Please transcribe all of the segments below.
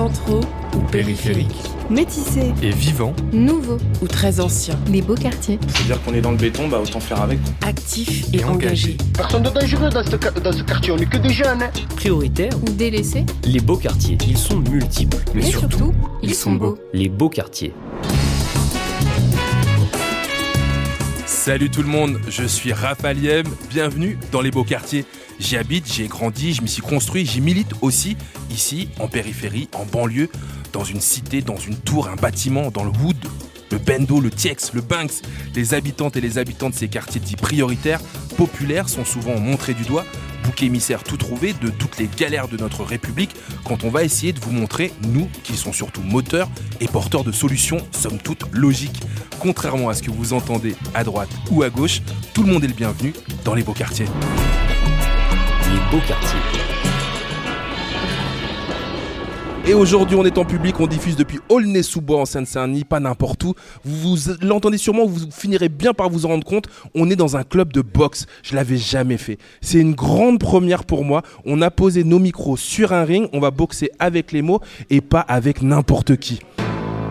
Centraux ou périphérique Métissés. et vivant, Nouveaux. ou très ancien, Les beaux quartiers. C'est-à-dire qu'on est dans le béton, bah autant faire avec. actif Et et, engagé. Personne de dangereux dans ce, dans ce quartier, on n'est que des jeunes. hein. Prioritaires, Ou délaissés. les beaux quartiers. Ils sont multiples, mais surtout, ils sont beaux. les beaux quartiers. Salut tout le monde, je suis Raphaël Yem, bienvenue dans les beaux quartiers. J'y habite, j'y ai grandi, je m'y suis construit, j'y milite aussi, ici, en périphérie, en banlieue, dans une cité, dans une tour, un bâtiment, dans le Wood, le Bendo, le Tiex, le Banks. Les habitantes et les habitants de ces quartiers dits prioritaires, populaires, sont souvent montrés du doigt, bouc émissaire tout trouvé de toutes les galères de notre République, quand on va essayer de vous montrer, nous, qui sont surtout moteurs et porteurs de solutions, somme toute logiques. Contrairement à ce que vous entendez à droite ou à gauche, tout le monde est le bienvenu dans les beaux quartiers. Les beaux quartiers. Et aujourd'hui, on est en public, on diffuse depuis Aulnay-sous-Bois en Seine-Saint-Denis, pas n'importe où. Vous, vous l'entendez sûrement, vous finirez bien par vous en rendre compte. On est dans un club de boxe. Je l'avais jamais fait. C'est une grande première pour moi. On a posé nos micros sur un ring. On va boxer avec les mots et pas avec n'importe qui.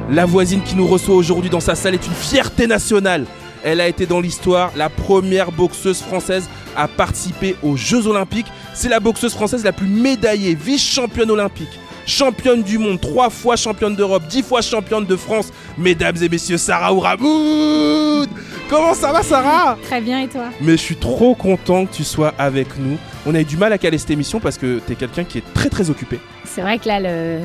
La voisine qui nous reçoit aujourd'hui dans sa salle est une fierté nationale. Elle a été dans l'histoire la première boxeuse française à participer aux Jeux Olympiques. C'est la boxeuse française la plus médaillée, vice-championne olympique, championne du monde, trois fois championne d'Europe, dix fois championne de France. Mesdames et messieurs, Sarah Ouramoud Comment ça va, Sarah? Très bien, et toi? Mais je suis trop content que tu sois avec nous. On a eu du mal à caler cette émission parce que t'es quelqu'un qui est très très occupé. C'est vrai que là, le,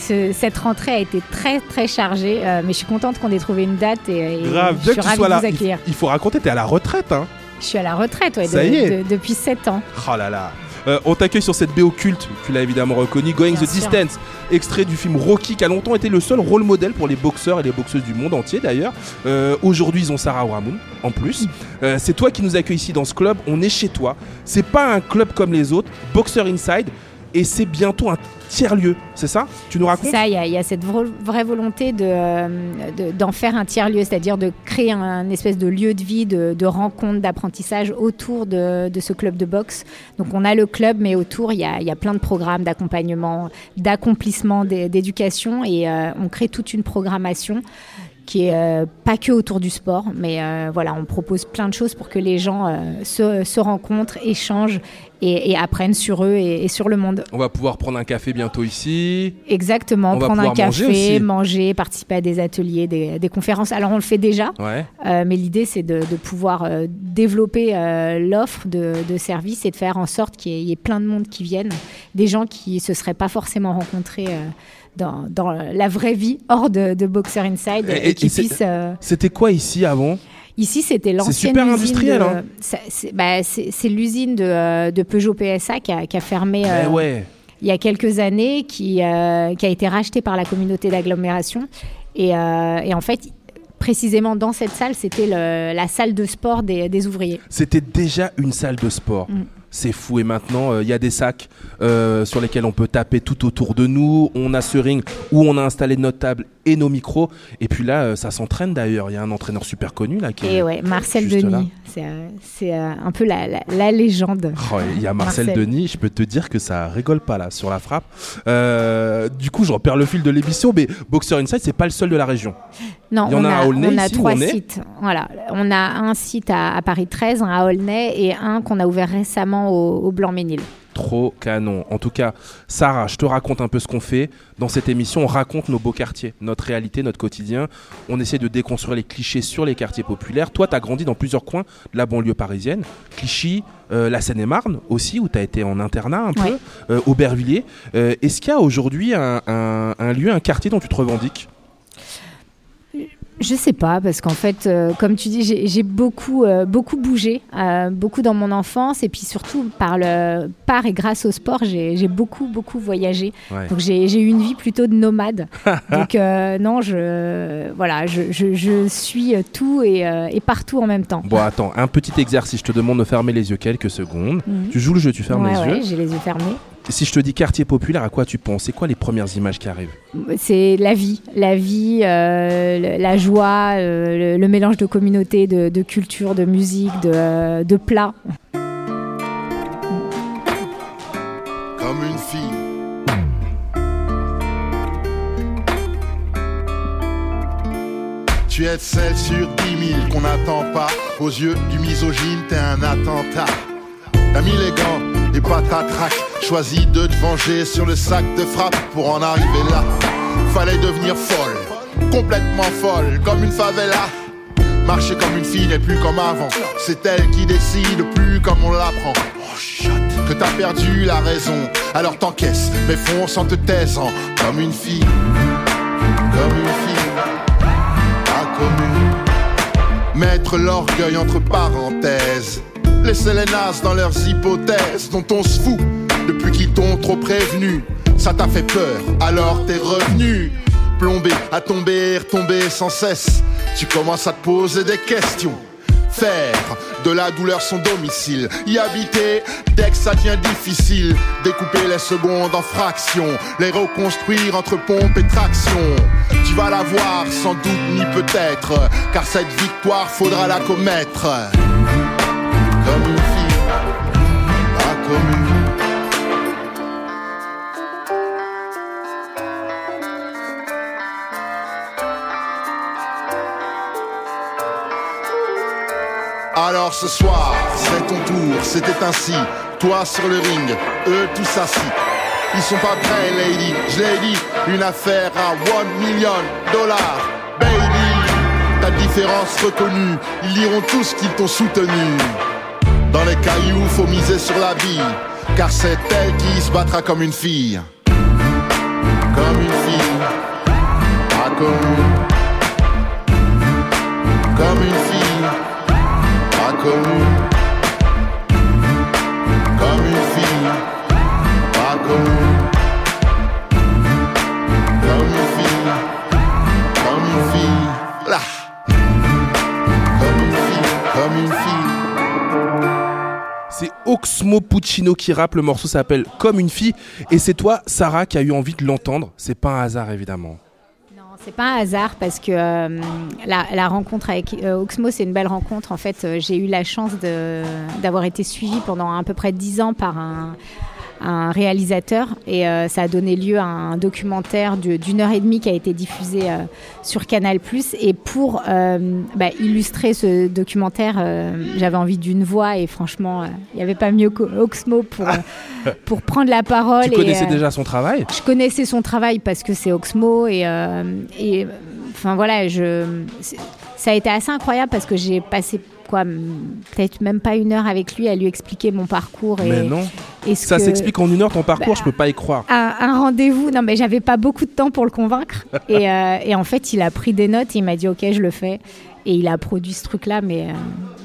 ce- cette rentrée a été très très chargée, euh, mais je suis contente qu'on ait trouvé une date et, et Grave, je suis que tu ravie sois de là. vous Il, accueillir. il faut raconter, t'es à la retraite, hein Je suis à la retraite ouais, de- Ça y est. de- depuis 7 ans. Oh là là. Euh, on t'accueille sur cette BO culte, tu l'as évidemment reconnu, Going Bien the sûr. Distance, extrait du film Rocky qui a longtemps été le seul rôle modèle pour les boxeurs et les boxeuses du monde entier d'ailleurs. Euh, Aujourd'hui ils ont Sarah Ramoun en plus. Euh, c'est toi qui nous accueilles ici dans ce club, on est chez toi. C'est pas un club comme les autres, Boxer Inside, et c'est bientôt un tiers-lieu, c'est ça? Tu nous racontes? Ça, il y, a- cette vra- vraie volonté euh, de- d'en faire un tiers-lieu, c'est-à-dire de créer un, espèce de lieu de vie, de, rencontre, d'apprentissage autour de, ce club de boxe. Donc on a le club, mais autour, il y a, plein de programmes d'accompagnement, d'accomplissement, d'é- d'éducation, et euh, on crée toute une programmation qui est euh, pas que autour du sport, mais euh, voilà, on propose plein de choses pour que les gens euh, se, se rencontrent, échangent et, et apprennent sur eux et- et sur le monde. On va pouvoir prendre un café bientôt ici. Exactement, On prendre un manger café, manger, participer à des ateliers, des, des conférences. Alors on le fait déjà, Ouais. euh, mais l'idée c'est de, de pouvoir euh, développer euh, l'offre de, de services et de faire en sorte qu'il y, ait- il y ait plein de monde qui viennent, des gens qui se seraient pas forcément rencontrés euh, dans, dans la vraie vie hors de, de Boxer Inside Et- qui euh, C'était quoi ici avant? Ici, c'était l'ancienne super usine hein. c'est bah, c'est- l'usine de, euh, de Peugeot PSA qui a, qui a fermé Eh euh, ouais. il y a quelques années, qui, euh, qui a été rachetée par la communauté d'agglomération. Et, euh, et en fait, précisément dans cette salle, c'était la salle de sport des, des ouvriers. C'était déjà une salle de sport. Mm. C'est fou. Et maintenant, euh, il y a des sacs euh, sur lesquels on peut taper tout autour de nous. On a ce ring où on a installé notre table et nos micros. Et puis là, euh, ça s'entraîne d'ailleurs. Il y a un entraîneur super connu là qui est- Et ouais, Marcel juste là. Denis, c'est un peu la, la- la légende. Oh, il y a Marcel, Marcel. Denis, je peux te dire que ça rigole pas là sur la frappe. Du coup, je repère le fil de l'émission, mais Boxer Inside, c'est pas le seul de la région. Non, Il y en on a a, à Aulnay, on a ici, trois on sites. Voilà, on a un site à, à Paris 13, un à Aulnay et un qu'on a ouvert récemment au, au Blanc-Ménil. Trop canon. En tout cas, Sarah, je te raconte un peu ce qu'on fait. Dans cette émission, on raconte nos beaux quartiers, notre réalité, notre quotidien. On essaie de déconstruire les clichés sur les quartiers populaires. Toi, tu as grandi dans plusieurs coins de la banlieue parisienne. Clichy, euh, la Seine-et-Marne aussi, où tu as été en internat un peu, Ouais. euh, Aubervilliers. Euh, Est-ce qu'il y a aujourd'hui un, un- un lieu, un quartier dont tu te revendiques? Je sais pas, parce qu'en fait, euh, comme tu dis, j'ai beaucoup, euh, beaucoup bougé, euh, beaucoup dans mon enfance, et puis surtout par, le, par et grâce au sport, j'ai beaucoup, beaucoup voyagé. Ouais. Donc j'ai eu une vie plutôt de nomade. Donc non, je, voilà, je, je, je suis tout et, et partout en même temps. Bon, attends, un petit exercice. Je te demande de fermer les yeux quelques secondes. Mhm. Tu joues le jeu, tu fermes Ouais, les ouais, yeux. j'ai les yeux fermés. Si je te dis quartier populaire, à quoi tu penses? C'est quoi les premières images qui arrivent? C'est la vie, la vie, euh, la joie, euh, le, le mélange de communauté, de, de culture, de musique, de, euh, de plats. comme une fille. Tu es celle sur dix mille qu'on n'attend pas. Aux yeux du misogyne, t'es un attentat. T'as mis les gants et pas ta traque. Choisis de te venger sur le sac de frappe pour en arriver là. Fallait devenir folle, complètement folle, comme une favela. Marcher comme une fille n'est plus comme avant. C'est elle qui décide, plus comme on l'apprend. Oh, shut. Que t'as perdu la raison, alors t'encaisses, mais fonce en te taisant. Comme une fille, comme une fille, pas. Mettre l'orgueil entre parenthèses. Laisser les nazes dans leurs hypothèses dont on se fout depuis qu'ils t'ont trop prévenu. Ça t'a fait peur, alors t'es revenu. Plombé, à tomber, retomber sans cesse. Tu commences à te poser des questions. Faire de la douleur son domicile. Y habiter dès que ça devient difficile. Découper les secondes en fractions. Les reconstruire entre pompe et traction. Tu vas la voir sans doute ni peut-être. Car cette victoire faudra la commettre. Comme une fille, pas. Alors ce soir, c'est ton tour, c'était ainsi. Toi sur le ring, eux tous assis. Ils sont pas prêts, lady, je dit. Une affaire à one million dollars, baby. Ta différence reconnue, ils diront tous qu'ils t'ont soutenu. Dans les cailloux, faut miser sur la vie. Car c'est elle qui se battra comme une fille. Comme une fille, pas comme. Comme une fille, pas comme. Comme une fille, pas comme. Comme une fille, Oxmo Puccino qui rappe. Le morceau s'appelle Comme une fille. Et c'est toi, Sarah, qui a eu envie de l'entendre. C'est pas un hasard, évidemment. Non, c'est pas un hasard parce que euh, la, rencontre avec euh, Oxmo, c'est une belle rencontre. En fait, euh, j'ai eu la chance d'avoir été suivie pendant à peu près dix ans par un, un réalisateur et euh, ça a donné lieu à un documentaire d'une heure et demie qui a été diffusé euh, sur Canal+. Et pour euh, bah, illustrer ce documentaire, j'avais envie d'une voix et franchement, il n'y avait pas mieux qu'Oxmo pour, pour prendre la parole. Tu et, connaissais déjà son travail? je connaissais son travail parce que c'est Oxmo et, et enfin voilà, je, ça a été assez incroyable parce que j'ai passé quoi, peut-être même pas une heure avec lui à lui expliquer mon parcours et, Mais non. et Ça que- s'explique en une heure ton parcours, Bah, je peux pas y croire. un, un rendez-vous. Non, mais j'avais pas beaucoup de temps pour le convaincre. et, euh, et en fait, il a pris des notes. Il m'a dit, ok, je le fais. Et il a produit ce truc-là. Mais euh,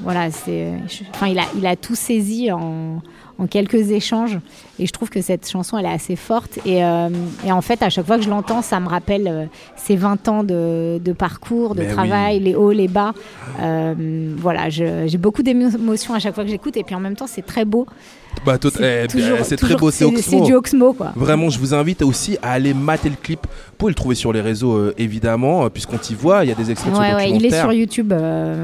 voilà, c'est. Enfin, il a, il a tout saisi en, en quelques échanges. Et je trouve que cette chanson, elle est assez forte. Et, euh, et en fait, à chaque fois que je l'entends, ça me rappelle euh, ces 20 ans de, de parcours, de Mais travail, les hauts, les bas. Euh, voilà, j'ai beaucoup d'émotions à chaque fois que j'écoute. Et puis en même temps, c'est très beau. Bah, C'est eh, eh, c'est très beau, c'est Oxmo. du Oxmo, quoi. Vraiment, je vous invite aussi à aller mater le clip. Vous pouvez le trouver sur les réseaux, évidemment, puisqu'on t'y voit. Il y a des extraits Ouais, il est sur YouTube.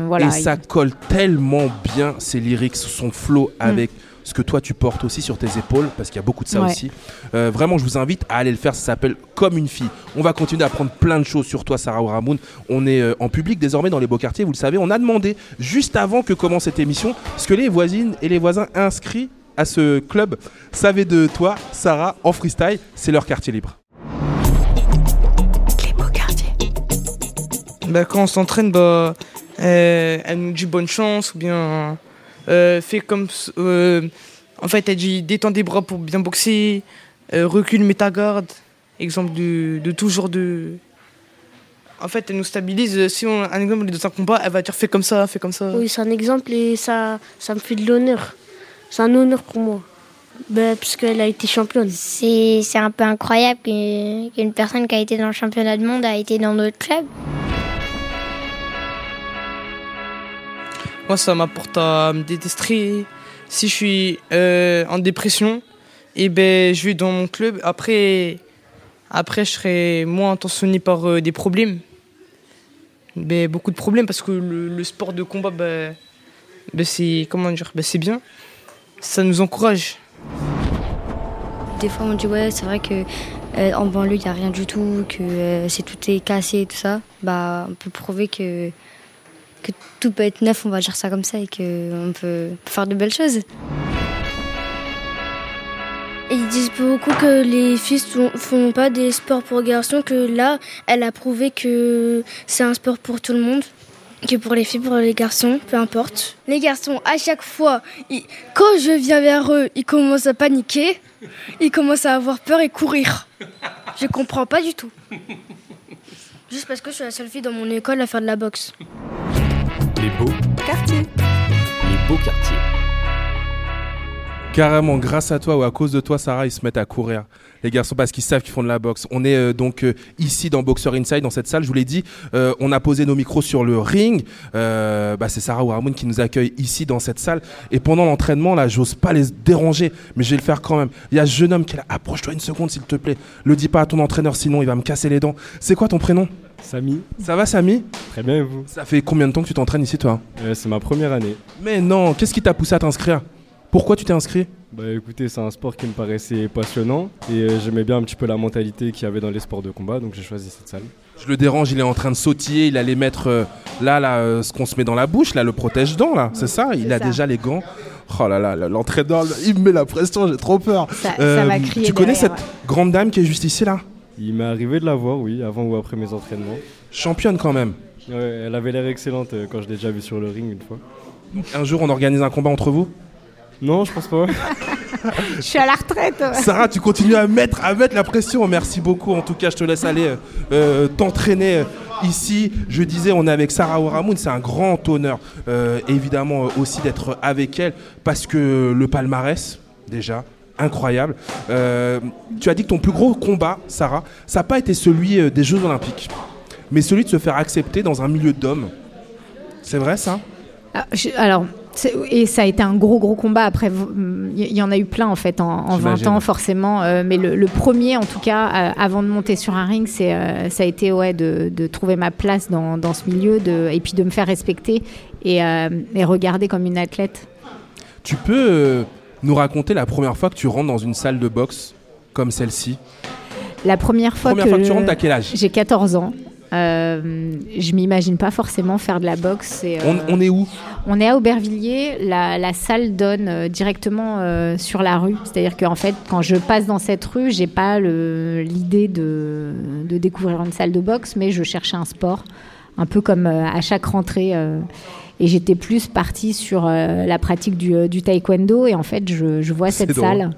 voilà. et ça colle tellement bien, ses lyrics, son flow avec ce que toi tu portes aussi sur tes épaules, parce qu'il y a beaucoup de ça. Ouais. aussi. Euh, vraiment, je vous invite à aller le faire. Ça s'appelle Comme une fille. On va continuer à apprendre plein de choses sur toi, Sarah Ramoun. On est euh, en public désormais dans les beaux quartiers, vous le savez. On a demandé, juste avant que commence cette émission, ce que les voisines et les voisins inscrits à ce club savaient de toi, Sarah, en freestyle. C'est leur quartier libre. Les beaux quartiers. Bah, quand on s'entraîne, bah, euh, elle nous dit bonne chance ou bien euh, fais comme. euh, en fait, elle dit détends des bras pour bien boxer, euh, recule, mets ta garde. Exemple de, de toujours de. en fait, elle nous stabilise. Si on, un exemple, dans un combat, elle va dire fais comme ça, fais comme ça. Oui, c'est un exemple et ça, ça me fait de l'honneur. C'est un honneur pour moi. Ben, puisqu'elle a été championne. C'est c'est un peu incroyable que- qu'une personne qui a été dans le championnat du monde a été dans notre club. Moi, ça m'apporte à me détester. Si je suis euh, en dépression, et ben, je vais dans mon club. Après, après je serai moins intentionné par euh, des problèmes. Ben, beaucoup de problèmes parce que le, sport de combat, ben, ben, c'est comment dire, ben, c'est bien. Ça nous encourage. Des fois, on dit ouais, c'est vrai que euh, en banlieue, il n'y a rien du tout, que c'est tout est cassé et tout ça. Bah, on peut prouver que que tout peut être neuf, on va dire ça comme ça, et que on peut faire de belles choses. Ils disent beaucoup que les filles sont- font pas des sports pour garçons, que là, elle a prouvé que c'est un sport pour tout le monde. Que pour les filles, pour les garçons, peu importe. Les garçons, à chaque fois, quand je viens vers eux, ils commencent à paniquer, ils commencent à avoir peur et courir. Je comprends pas du tout. Juste parce que je suis la seule fille dans mon école à faire de la boxe. Les beaux quartiers. Les beaux quartiers. Carrément, grâce à toi ou à cause de toi, Sarah, ils se mettent à courir. Les garçons, parce qu'ils savent qu'ils font de la boxe. On est euh, donc euh, ici dans Boxer Inside, dans cette salle. Je vous l'ai dit, euh, on a posé nos micros sur le ring. Bah, c'est Sarah Ramon qui nous accueille ici dans cette salle. Et pendant l'entraînement, là, j'ose pas les déranger, mais je vais le faire quand même. Il y a ce jeune homme qui est là. Approche-toi une seconde, s'il te plaît. Le dis pas à ton entraîneur, sinon il va me casser les dents. C'est quoi ton prénom? Samy. Ça va, Samy? Très bien, et vous? Ça fait combien de temps que tu t'entraînes ici, toi? Euh, C'est ma première année. Mais non, qu'est-ce qui t'a poussé à t'inscrire? Pourquoi tu t'es inscrit Bah écoutez, c'est un sport qui me paraissait passionnant et euh, j'aimais bien un petit peu la mentalité qu'il y avait dans les sports de combat, donc j'ai choisi cette salle. Je le dérange, il est en train de sautiller, il allait mettre euh, là, là euh, ce qu'on se met dans la bouche, là, le protège-dents, là, c'est ça Il a ça. déjà les gants. Oh là là, l'entraîneur, il me met la pression, j'ai trop peur. Ça- ça va crier tu connais derrière, cette grande dame qui est juste ici, là Il m'est arrivé de la voir, oui, avant ou après mes entraînements. Championne quand même. Ouais, elle avait l'air excellente quand je l'ai déjà vue sur le ring une fois. Un jour, on organise un combat entre vous? Non, je pense pas. Je suis à la retraite. Sarah, tu continues à mettre, à mettre la pression. Merci beaucoup. En tout cas, je te laisse aller euh, euh, t'entraîner euh, ici. Je disais, on est avec Sarah Oramoun. C'est un grand honneur, euh, évidemment, aussi d'être avec elle parce que le palmarès, déjà, incroyable. Euh, tu as dit que ton plus gros combat, Sarah, ça n'a pas été celui des Jeux Olympiques, mais celui de se faire accepter dans un milieu d'hommes. C'est vrai, ça? Ah, je- Alors, et ça a été un gros, gros combat. Après, il y, y en a eu plein, en fait, en, en 20 J'imagine. ans, forcément. Euh, mais le, le premier, en tout cas, euh, avant de monter sur un ring, c'est, euh, ça a été ouais, de, de trouver ma place dans, dans ce milieu de, et puis de me faire respecter et, et regarder comme une athlète. Tu peux nous raconter la première fois que tu rentres dans une salle de boxe comme celle-ci? La première fois Première que, fois que tu rentres, t'as quel âge? J'ai 14 ans. Euh, je m'imagine pas forcément faire de la boxe. et, euh, on est où? On est à Aubervilliers. La, la salle donne euh, directement sur la rue. C'est-à-dire qu'en fait, quand je passe dans cette rue, j'ai pas l'idée de, de découvrir une salle de boxe, mais je cherchais un sport, un peu comme à chaque rentrée. et j'étais plus partie sur la pratique du, du taekwondo. Et en fait, je, je vois cette drôle. salle.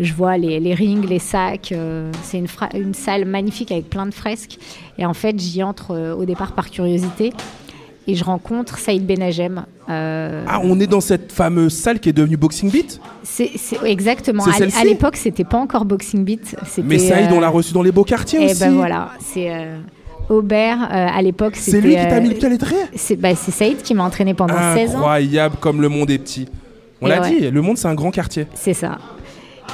Je vois les, les rings, les sacs. euh, c'est une, une salle magnifique avec plein de fresques. Et en fait, j'y entre euh, au départ par curiosité. Et je rencontre Saïd Benagem. euh, Ah, on est dans cette fameuse salle qui est devenue Boxing Beat? C'est c'est- exactement. C'est À, à l'époque, c'était pas encore Boxing Beat. Mais Saïd, on l'a reçu dans les beaux quartiers eh aussi. ben voilà, c'est Aubert. euh, à l'époque, C'est c'était. lui qui t'a mis le pied à l'étrier C'est bah, c'est Saïd qui m'a entraîné pendant 16 ans. Incroyable comme le monde est petit. On Et l'a ouais. dit, le monde c'est un grand quartier. C'est ça.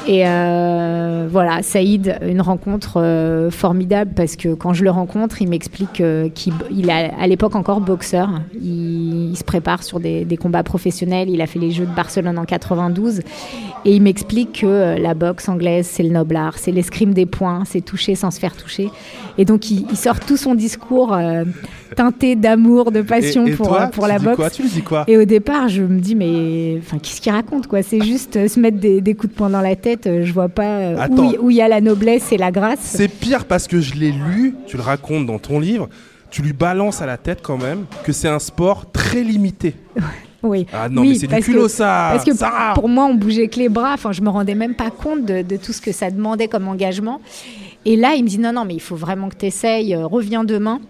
Et euh, voilà, Saïd, une rencontre euh, formidable parce que quand je le rencontre, il m'explique euh, qu'il il est à l'époque encore boxeur. Il, il se prépare sur des, des combats professionnels. Il a fait les Jeux de Barcelone en 92. Et il m'explique que la boxe anglaise, c'est le noble art, c'est l'escrime des poings, c'est toucher sans se faire toucher. Et donc, il, il sort tout son discours teinté d'amour, de passion Et- et pour, toi, pour la boxe. quoi? Tu dis quoi? Et au départ, je me dis, mais qu'est-ce qu'il raconte quoi? C'est juste se mettre des, des coups de poing dans la tête. Euh, Je vois pas euh, Attends. où il- y a la noblesse et la grâce. C'est pire parce que je l'ai lu, tu le racontes dans ton livre, tu lui balances à la tête quand même que c'est un sport très limité. Oui. Ah non, Oui, mais c'est du culot que- ça Parce que Sarah pour moi, on bougeait que les bras. Enfin, je me rendais même pas compte de, de tout ce que ça demandait comme engagement. Et là, il me dit non, non, mais il faut vraiment que tu essayes. reviens demain.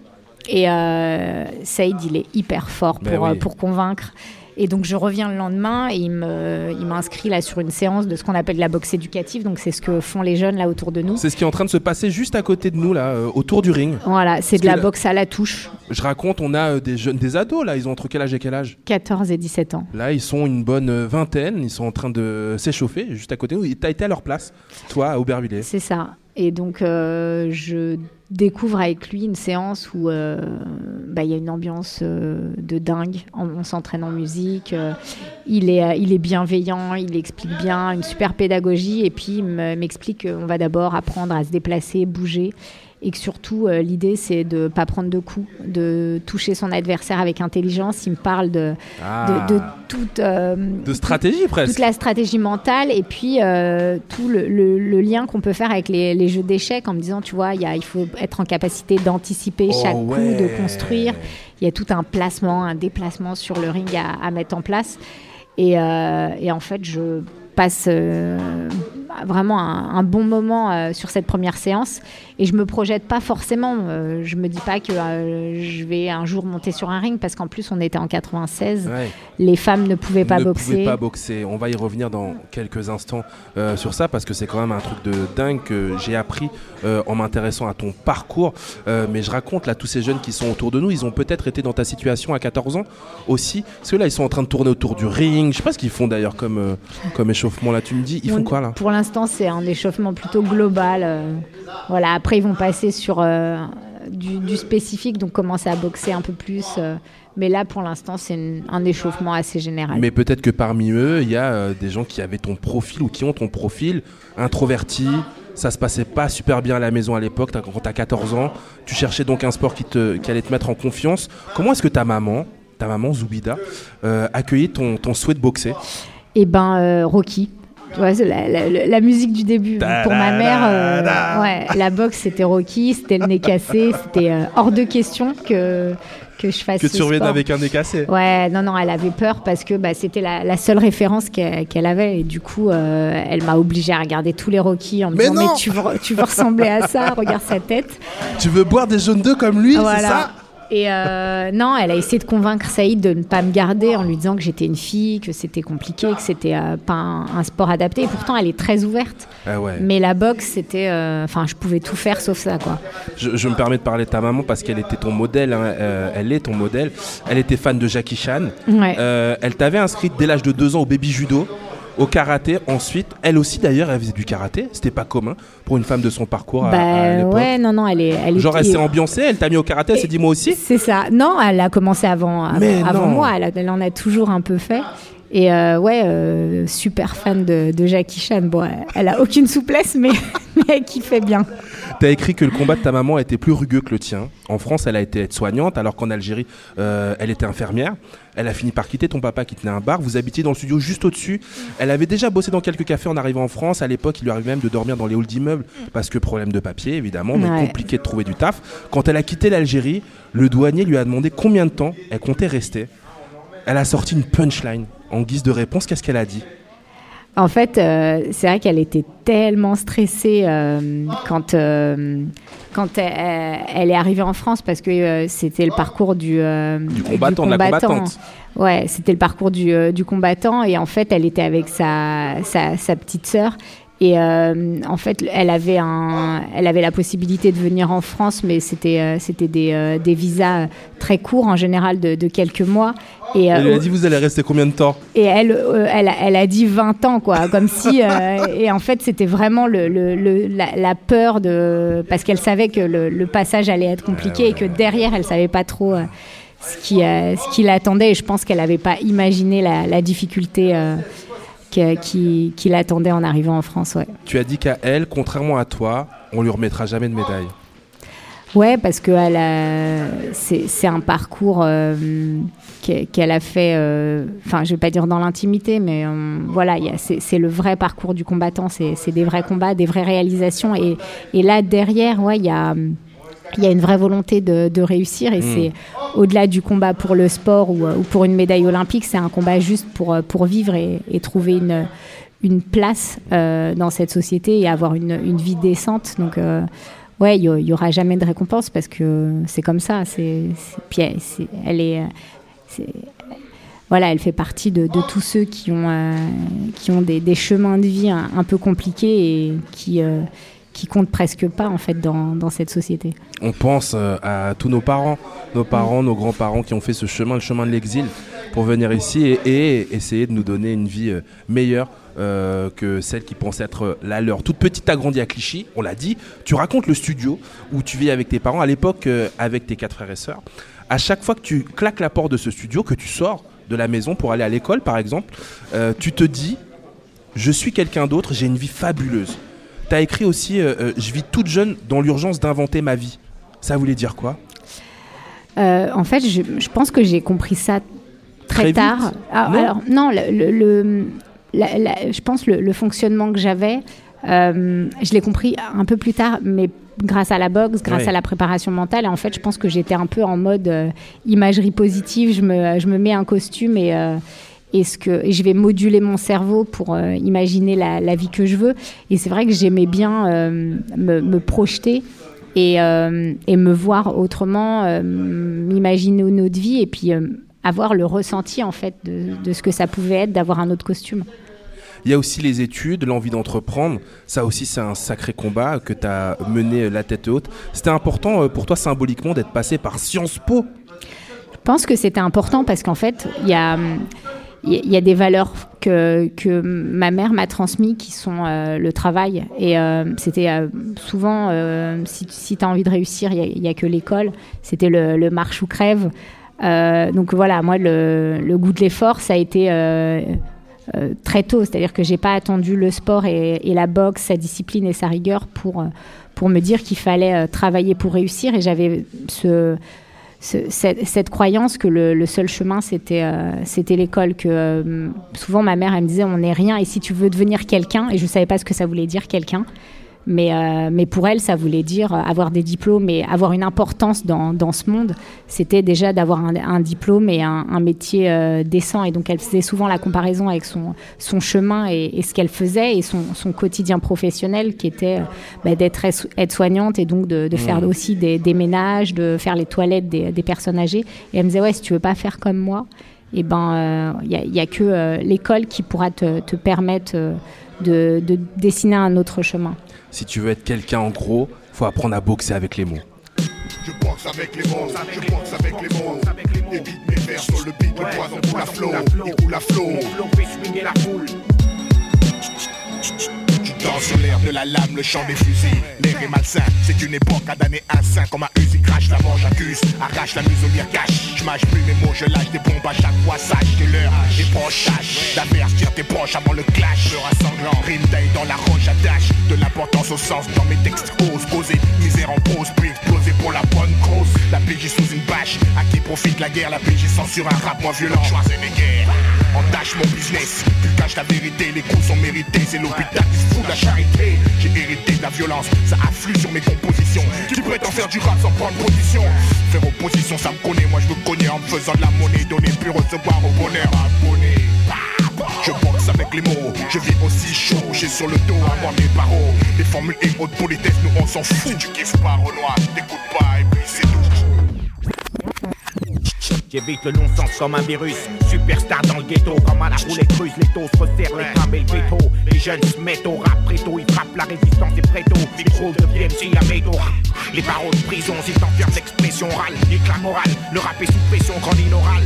Et euh, Saïd, il est hyper fort Ben pour, euh, pour convaincre. Et donc je reviens le lendemain et il me- il m'inscrit là sur une séance de ce qu'on appelle la boxe éducative. Donc c'est ce que font les jeunes là autour de nous. C'est ce qui est en train de se passer juste à côté de nous, là, euh, autour du ring. Voilà, c'est de la là- boxe à la touche, Je raconte, on a euh, des jeunes, des ados, là. Ils ont entre quel âge et quel âge? 14 et 17 ans. Là, ils sont une bonne euh, vingtaine. Ils sont en train de s'échauffer juste à côté de nous. T'as été à leur place, toi, à Aubervilliers. C'est ça. Et donc, euh, je découvre avec lui une séance où euh, bah, il y a une ambiance euh, de dingue. On, s'entraîne en musique. euh, il, est, il est bienveillant, il explique bien, une super pédagogie. Et puis, il me- m'explique qu'on va d'abord apprendre à se déplacer, bouger. Et que surtout, euh, l'idée, c'est de ne pas prendre de coups, de toucher son adversaire avec intelligence. Il me parle de, Ah. de, de toute. euh, De stratégie, presque. toute la stratégie mentale et puis euh, tout le, le- le lien qu'on peut faire avec les, les jeux d'échecs en me disant, tu vois, il y a- il faut être en capacité d'anticiper Oh chaque coup, de construire. Il y a tout un placement, un déplacement sur le ring à, à mettre en place. Et, et en fait, je passe euh, vraiment un, un bon moment euh, sur cette première séance et je me projette pas forcément. euh, je me dis pas que euh, je vais un jour monter sur un ring parce qu'en plus on était en 96, Ouais. les femmes ne pouvaient pas ne boxer. pouvait pas boxer. On va y revenir dans quelques instants sur ça parce que c'est quand même un truc de dingue que j'ai appris en m'intéressant à ton parcours. Mais je raconte là tous ces jeunes qui sont autour de nous, ils ont peut-être été dans ta situation à 14 ans aussi. Parce que là ils sont en train de tourner autour du ring. Je sais pas ce qu'ils font d'ailleurs comme, comme échauffement là. Tu me dis, ils font quoi là? Pour l'instant, c'est un échauffement plutôt global. euh, voilà. Après, ils vont passer sur euh, du, du spécifique, donc commencer à boxer un peu plus. euh, mais là, pour l'instant, c'est un échauffement assez général. Mais peut-être que parmi eux, il y a des gens qui avaient ton profil ou qui ont ton profil, introverti. Ça se passait pas super bien à la maison à l'époque, quand tu as 14 ans. Tu cherchais donc un sport qui, te, qui allait te mettre en confiance. Comment est-ce que ta maman, ta maman Zoubida, euh, accueillit ton, ton souhait de boxer? Et ben, euh, Rocky. Tu vois, c'est la, la- la- la musique du début. Pour ma mère, euh, ouais, la boxe, c'était Rocky, c'était le nez cassé, c'était euh, hors de question que, que je fasse Que tu reviennes avec un nez cassé Ouais, non, non, elle avait peur parce que bah, c'était la, la seule référence qu'elle avait. Et du coup, euh, elle m'a obligée à regarder tous les Rocky en me Mais disant non Mais tu veux, tu veux ressembler à ça, regarde sa tête. Tu veux boire des jaunes d'œufs comme lui, c'est Voilà. ça? Et euh, non, elle a essayé de convaincre Saïd de ne pas me garder en lui disant que j'étais une fille, que c'était compliqué, que c'était euh, pas un, un sport adapté. Et pourtant, elle est très ouverte. Ah ouais. Mais la boxe, c'était. euh, Enfin, je pouvais tout faire sauf ça, quoi. Je, je me permets de parler de ta maman parce qu'elle était ton modèle, hein, elle est ton modèle. Elle était fan de Jackie Chan. Ouais. Elle t'avait inscrite dès l'âge de 2 ans au baby judo, au karaté. Ensuite, elle aussi d'ailleurs, elle faisait du karaté. C'était pas commun pour une femme de son parcours à, à Bah l'époque. ouais, non, non, elle est. Elle Genre, elle s'est ambiancée, elle t'a mis au karaté, elle s'est dit moi aussi. C'est ça. Non, elle a commencé avant, avant, moi. Elle en a toujours un peu fait. Et euh, ouais, euh, super fan de, de Jackie Chan. Bon, elle, elle a aucune souplesse, mais, mais elle kiffait bien. T'as écrit que le combat de ta maman était plus rugueux que le tien. En France, elle a été soignante, alors qu'en Algérie, euh, elle était infirmière. Elle a fini par quitter ton papa qui tenait un bar. Vous habitiez dans le studio juste au-dessus. Elle avait déjà bossé dans quelques cafés en arrivant en France. À l'époque, il lui arrivait même de dormir dans les halls d'immeubles parce que problème de papier, évidemment, donc Ouais. compliqué de trouver du taf. Quand elle a quitté l'Algérie, le douanier lui a demandé combien de temps elle comptait rester. Elle a sorti une punchline en guise de réponse. Qu'est-ce qu'elle a dit? En fait, euh, c'est vrai qu'elle était tellement stressée euh, quand, euh, quand elle, elle est arrivée en France parce que c'était le parcours du, euh, du combattant, de la combattante. Ouais, c'était le parcours du, du combattant et en fait, elle était avec sa, sa, sa petite sœur. Et euh, en fait, elle avait, un, elle avait la possibilité de venir en France, mais c'était euh, c'était des, euh, des visas très courts, en général de, de quelques mois. Et, euh, Elle lui a dit Vous allez rester combien de temps? et elle, euh, elle, a- elle a dit 20 ans, quoi, comme si. euh, et en fait, c'était vraiment le, le- le- la, la peur de. Parce qu'elle savait que le, le passage allait être compliqué et que derrière, elle savait pas trop euh, ce qui, euh, ce qui l'attendait. Et je pense qu'elle n'avait pas imaginé la, la difficulté euh, qui, qui l'attendait en arrivant en France, ouais. Tu as dit qu'à elle, contrairement à toi, on lui remettra jamais de médaille. Ouais, parce que elle a- c'est c'est un parcours euh, qu'e- qu'elle a fait, euh, enfin, je vais pas dire dans l'intimité, mais euh, voilà, il y a- c'est c'est le vrai parcours du combattant, c'est c'est des vrais combats, des vraies réalisations. Et, et là, derrière, ouais, il y a, il y a une vraie volonté de, de réussir. Et Mm. c'est au-delà du combat pour le sport ou, euh, ou pour une médaille olympique, c'est un combat juste pour, euh, pour vivre et, et trouver une, une place euh, dans cette société et avoir une, une vie décente. Donc, euh, ouais, il y, y aura jamais de récompense parce que c'est comme ça. C'est, elle, elle est, voilà, elle fait partie de, de tous ceux qui ont, euh, qui ont des, des chemins de vie un, un peu compliqués et qui, qui comptent presque pas en fait dans, cette société. On pense euh, à tous nos parents, nos parents, nos grands-parents qui ont fait ce chemin, le chemin de l'exil, pour venir ici et, essayer de nous donner une vie euh, meilleure euh, que celle qui pensait être la leur. Toute petite, t'as grandi à Clichy, on l'a dit. Tu racontes le studio où tu vis avec tes parents, à l'époque avec tes quatre frères et sœurs. À chaque fois que tu claques la porte de ce studio, que tu sors de la maison pour aller à l'école, par exemple, tu te dis je suis quelqu'un d'autre, j'ai une vie fabuleuse. Tu as écrit aussi euh, euh, Je vis toute jeune dans l'urgence d'inventer ma vie. Ça voulait dire quoi? Euh, en fait, je, je pense que j'ai compris ça très, tard. Ah, Non? alors, non, le, le- le- la- la- je pense le, le fonctionnement que j'avais, euh, je l'ai compris un peu plus tard, mais grâce à la boxe, grâce à la préparation mentale. Et en fait, je pense que j'étais un peu en mode euh, imagerie positive. Je me, je me mets un costume et. euh, et, ce que, et je vais moduler mon cerveau pour euh, imaginer la, la vie que je veux. Et c'est vrai que j'aimais bien euh, me, me projeter et, euh, et me voir autrement, m'imaginer une autre vie et puis avoir le ressenti en fait de, de ce que ça pouvait être d'avoir un autre costume. Il y a aussi les études, l'envie d'entreprendre. Ça aussi, c'est un sacré combat que tu as mené la tête haute. C'était important pour toi symboliquement d'être passé par Sciences Po? Je pense que c'était important parce qu'en fait, il y a, il y a- des valeurs que, ma mère m'a transmises qui sont euh, le travail. Et euh, c'était euh, souvent, si, si tu as envie de réussir, il n'y a, que l'école. C'était le, marche ou crève. Donc voilà, moi, le, goût de l'effort, ça a été très tôt. C'est-à-dire que j'ai pas attendu le sport et, la boxe, sa discipline et sa rigueur pour, pour me dire qu'il fallait travailler pour réussir. Et j'avais ce, ce- cette, croyance que le, seul chemin c'était euh, l'école que euh, souvent ma mère me disait on n'est rien et si tu veux devenir quelqu'un et je savais pas ce que ça voulait dire quelqu'un mais, euh, mais pour elle ça voulait dire avoir des diplômes et avoir une importance dans, dans ce monde c'était déjà d'avoir un, un diplôme et un, un métier euh, décent et donc elle faisait souvent la comparaison avec son, son chemin et, et ce qu'elle faisait et son, son quotidien professionnel qui était euh, bah, d'être aide- aide-soignante et donc de, de faire aussi des, des ménages, de faire les toilettes des, des personnes âgées. Et elle me disait, ouais, si tu veux pas faire comme moi, et ben, il n'y a, a que euh, l'école qui pourra te, te permettre euh, de, de dessiner un autre chemin. Si tu veux être quelqu'un en gros, faut apprendre à boxer avec les mots. Je boxe avec les mots, je boxe avec les mots. Évite mes vers sur le beat, le poison coule à flot, il coule à flot. Tu danses sur l'air de la lame, le chant des fusils. L'air est malsain, c'est une époque à damner un saint. Comme un Uzi crache, la mange, accuse, arrache la muselière cache. Je mâche plus mes mots, je lâche des bombes à chaque fois, sache que l'heure est proche, tâche d'avertir tes proches avant le clash. Peur à sanglant, rime taille dans la roche, attache de l'importance au sens dans mes textes. Ose causer misère en pause, puis exploser pour la bonne cause. La PJ sous une bâche, à qui profite la guerre, la PJ censure un rap moins violent. Choisis mes guerres. Entache mon business, tu caches la vérité, les coups sont mérités, c'est l'hôpital qui se fout de charité. J'ai hérité de la violence, ça afflue sur mes compositions. Tu prétends faire du rap sans prendre position. Faire opposition, ça me connaît, moi je me connais en me faisant de la monnaie, donner puis recevoir au bonheur abonné. Je boxe avec les mots, je vis aussi chaud, j'ai sur le dos avant mes barreaux. Les formules et haute politesse, nous on s'en fout. Tu kiffes pas Renoir, t'écoutes pas et puis c'est tout. J'évite le non-sens comme un virus. Superstar dans le ghetto, comme à la roulette russe. Les taux se resserrent, les crânes et le béto. Les jeunes se mettent au rap préto, ils frappent la résistance et préto. Micro deviennent si à métaux. Les barreaux de prison, s'ils t'enferment l'expression orale. L'éclat moral, le rap est sous pression, grande oral.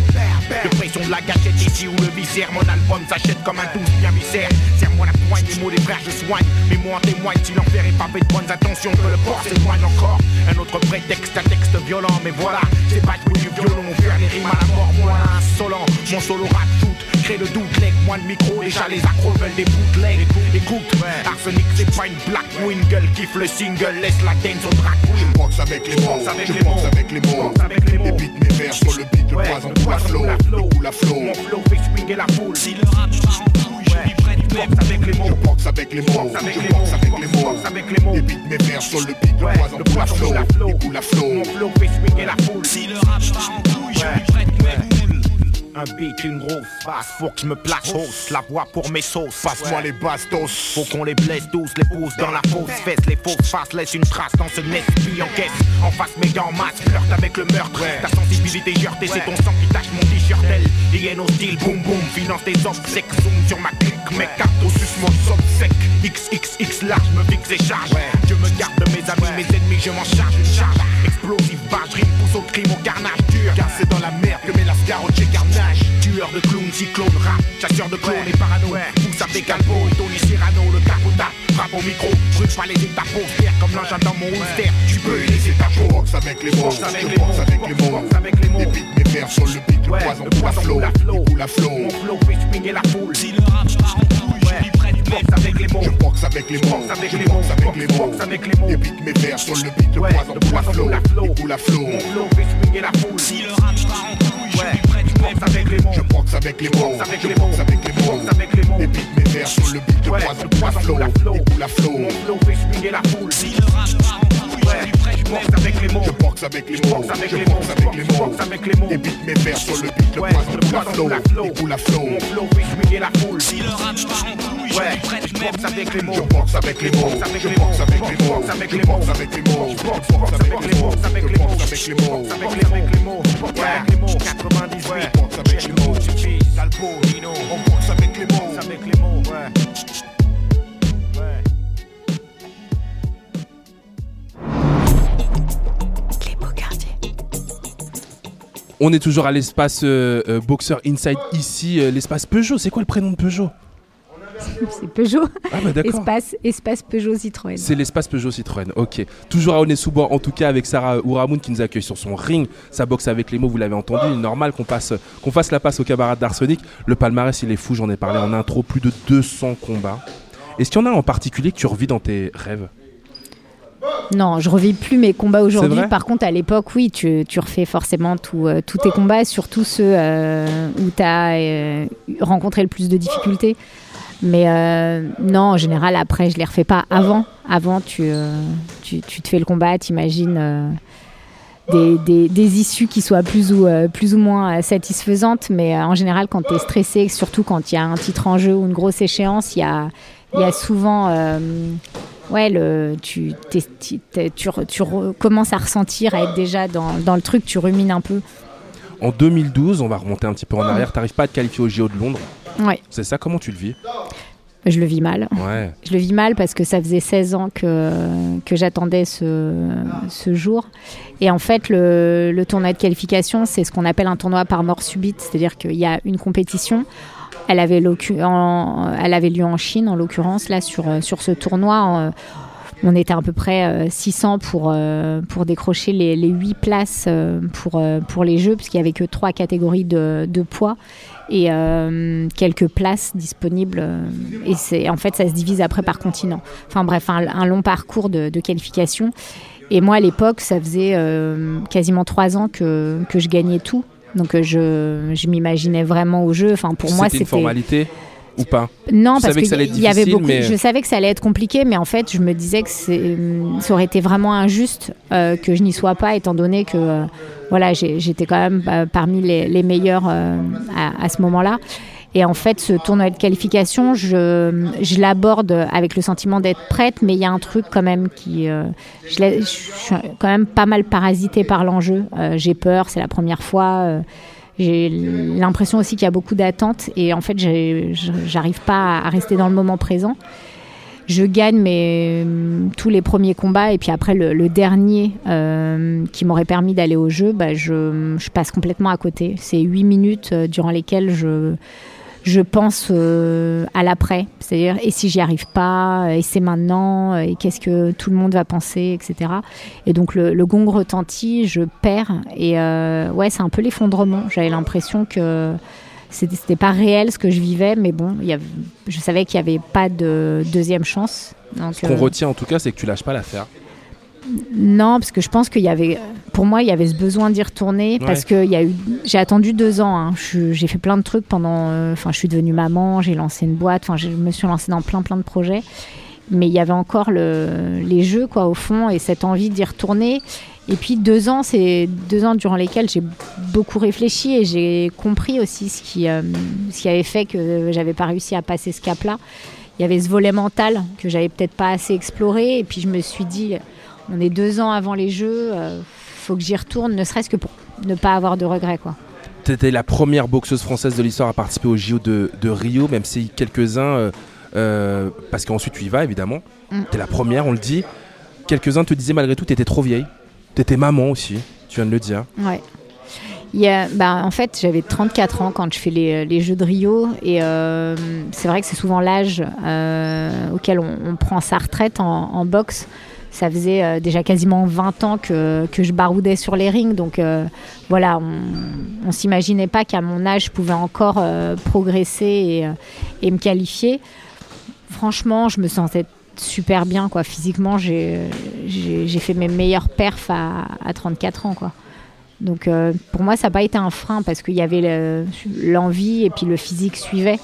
De pression de la gâchette ici où le viscère. Mon album s'achète comme un douce bien viscère. Serre-moi la poigne, les mots des frères, je soigne. Mais moi en témoigne, si l'enfer est pavé de bonnes intentions, que le port s'éloigne encore. Un autre prétexte, un texte violent, mais voilà, c'est pas du violon, faire les rimes à la mort, moi insolent. Mon solo rap shoot, crée le doute, leg, moins de micro, déjà les accros veulent des bootlegs. Écoute, Arsenic, c'est pas une black wingle, kiffe le single, laisse la dance au drag queen. Je boxe avec les mots, je boxe avec les mots. Et beat mes vers sur le beat, le poison coule à flot, il coule à flot. Mon flow fait swinguer la foule. Si le rap je boxe avec les mots. Je boxe avec les mots, je boxe avec les mots. Et beat mes vers sur le beat, le poison à flot, il coule à flot. Mon flow fait swinguer la foule. Si le rap part en lui mes boules. Un beat, une grosse face, faut que je me place hausse. La voix pour mes sauces. Passe-moi les bastos. Faut qu'on les blesse tous, les pousse dans la fausse fesse. Les fausses faces laissent une trace dans ce nest puis en caisse. En face, mes gants masques, flirte avec le meurtre. Ta sensibilité heurtée, c'est ton sang qui tâche mon t-shirt. Elle, hyène hostile, boum boum, finance tes obsèques. Zoom sur ma clique, mes cartes au sucement sec. XXX large, me fixe et charge. Je me garde de mes amis, mes ennemis, je m'en charge. Une charge explosive, barge, rime, pousse au crime, au carnage dur. Car c'est dans la merde que met la scarotte chez carnage. Tueur de clowns, cyclone, rap, chasseur de clones et parano. Pousse avec Calvo et Tony Cyrano, le capota. Frappe au micro, brûle pas les étapes fier comme l'engin dans mon holster. Tu peux ta peau. Boxe avec les mots, avec je les mots, avec les mots. avec les mots. Les beats, mes vers sur le beat, le poison à à. Il coule à flot. Mon flow fait swinguer la foule. Si le rap part en couille, je boxe avec les mots. Je boxe avec les mots, Boxe avec je boxe avec les mots. boxe avec les mots. Mes vers sur le beat, Ouais, poison le coule à flot. coule à flot. Mon flow fait swinguer la foule. Si le rap part en couille, je suis prêt, avec les mots. Je boxe avec les mots, avec je les boxe avec les mots. Boxe avec les mots. Les beats, mes vers sur le beat, Ouais, poison le coule à poison flot. coule à flot. Il coule à flot. Mon flow fait swinguer la foule. Si le rap part en couille, je suis tu boxes avec les mots. Je boxe avec les mots, boxe avec je les boxe mots. avec les mots. Boxe avec les mots. Les beats, mes vers sur le beat, le coule à flot. Il coule à flot. Mon flow swinguer la foule. Si le rap part en couille, Ouais. je boxes avec les mots. Je boxe avec les mots, Boxe avec je les boxe mots. avec les mots, Boxe avec je les mots. boxe avec les mots, je boxe Boxe avec avec les les mots, mots. je Avec les boxe mots. avec les mots, Boxe avec les mots. Avec les mots. Boxe avec les mots. On est toujours à l'espace euh, euh, Boxer Inside ici, euh, l'espace Peugeot. C'est quoi le prénom de Peugeot? C'est Peugeot. Ah bah d'accord. Espace, espace Peugeot Citroën. C'est l'espace Peugeot Citroën, ok. Toujours à Aulnay-sous-Bois, en tout cas avec Sarah Ouramoun qui nous accueille sur son ring. Ça boxe avec les mots, vous l'avez entendu. Il est normal qu'on passe, qu'on fasse la passe aux camarades d'Arsenic. Le palmarès, il est fou, j'en ai parlé en intro. Plus de 200 combats. Est-ce qu'il y en a en particulier que tu revis dans tes rêves? Non, je revis plus mes combats aujourd'hui. Par contre, à l'époque, oui, tu, tu refais forcément euh, tous tes combats, surtout ceux euh, où tu as rencontré le plus de difficultés. Mais euh, non, en général, après, je les refais pas avant. Avant, tu, euh, tu, tu te fais le combat, tu imagines des, des, des issues qui soient plus ou, euh, plus ou moins euh, satisfaisantes. Mais euh, en général, quand tu es stressé, surtout quand il y a un titre en jeu ou une grosse échéance, il y a, y a souvent euh, ouais, le, tu, t'es- tu, t'es- tu re- tu re- commences à ressentir, à être déjà dans, dans le truc, tu rumines un peu. En 2012, on va remonter un petit peu en arrière. T'arrives pas à te qualifier au JO de Londres. Ouais, C'est ça, comment tu le vis? Je le vis mal. Ouais. Je le vis mal parce que ça faisait 16 ans que, que j'attendais ce, ce jour. Et en fait, le, le tournoi de qualification, c'est ce qu'on appelle un tournoi par mort subite. C'est-à-dire qu'il y a une compétition. Elle avait, en- lieu en Chine, en l'occurrence, là, sur, sur ce tournoi. en- on était à peu près euh, 600 pour, euh, pour décrocher les, les 8 places euh, pour, euh, les Jeux, puisqu'il n'y avait que 3 catégories de, poids et euh, quelques places disponibles. euh, Et en fait, ça se divise après par continent. Enfin bref, un, long parcours de, qualification. Et moi, à l'époque, ça faisait euh, quasiment 3 ans que je gagnais tout. Donc euh, je, je m'imaginais vraiment au jeu. Enfin, pour moi, C'était une formalité ou pas? Non, parce que qu'il y avait beaucoup. mais- Je savais que ça allait être compliqué, mais en fait, je me disais que hum, ça aurait été vraiment injuste euh, que je n'y sois pas, étant donné que euh, voilà, j'étais quand même euh, parmi les, les meilleurs euh, à, à ce moment-là. Et en fait, ce tournoi de qualification, je, je l'aborde avec le sentiment d'être prête, mais il y a un truc quand même qui. euh, je, suis quand même pas mal parasitée par l'enjeu. Euh, j'ai peur, c'est la première fois. euh, j'ai l'impression aussi qu'il y a beaucoup d'attentes et en fait, j'arrive pas à rester dans le moment présent. Je gagne mes, tous les premiers combats et puis après le, le dernier qui m'aurait permis d'aller au jeu, bah, je, je passe complètement à côté. C'est huit minutes durant lesquelles je, je pense euh, à l'après. C'est-à-dire, et si j'y arrive pas, et c'est maintenant, et qu'est-ce que tout le monde va penser, etc. Et donc le, le gong retentit, je perds. Et euh, ouais, c'est un peu l'effondrement. J'avais l'impression que c'était pas réel ce que je vivais, mais bon, y avait- je savais qu'il n'y avait pas de deuxième chance. Donc, Ce qu'on euh, retient en tout cas, c'est que tu lâches pas l'affaire. Non, parce que je pense qu'il y avait, pour moi, il y avait ce besoin d'y retourner Ouais. parce que il y a eu, j'ai attendu deux ans. hein. J'ai fait plein de trucs pendant, euh, enfin, je suis devenue maman, j'ai lancé une boîte, enfin, je me suis lancée dans plein plein de projets. mais il y avait encore le, les jeux quoi au fond et cette envie d'y retourner. Et puis deux ans, c'est deux ans durant lesquels j'ai beaucoup réfléchi et j'ai compris aussi ce qui, euh, ce qui avait fait que j'avais pas réussi à passer ce cap-là. Il y avait ce volet mental que j'avais peut-être pas assez exploré et puis je me suis dit, on est deux ans avant les Jeux, euh, faut que j'y retourne, ne serait-ce que pour ne pas avoir de regrets quoi. Tu étais la première boxeuse française de l'histoire à participer au JO de, de Rio, même si quelques-uns, euh, euh, parce qu'ensuite tu y vas évidemment, Mm. tu es la première, on le dit. Quelques-uns te disaient malgré tout tu étais trop vieille. Tu étais maman aussi, tu viens de le dire. Ouais. Il y a- bah, en fait, j'avais 34 ans quand je fais les, les Jeux de Rio. Et euh, c'est vrai que c'est souvent l'âge euh, auquel on, on prend sa retraite en, en boxe. Ça faisait euh, déjà quasiment 20 ans que, je baroudais sur les rings. Donc euh, voilà, on ne s'imaginait pas qu'à mon âge, je pouvais encore euh, progresser et, me qualifier. Franchement, je me sentais super bien. Quoi. Physiquement, j'ai fait mes meilleurs perfs à, à 34 ans. Quoi. Donc pour moi, ça n'a pas été un frein parce qu'il y avait le- l'envie et puis le physique suivait.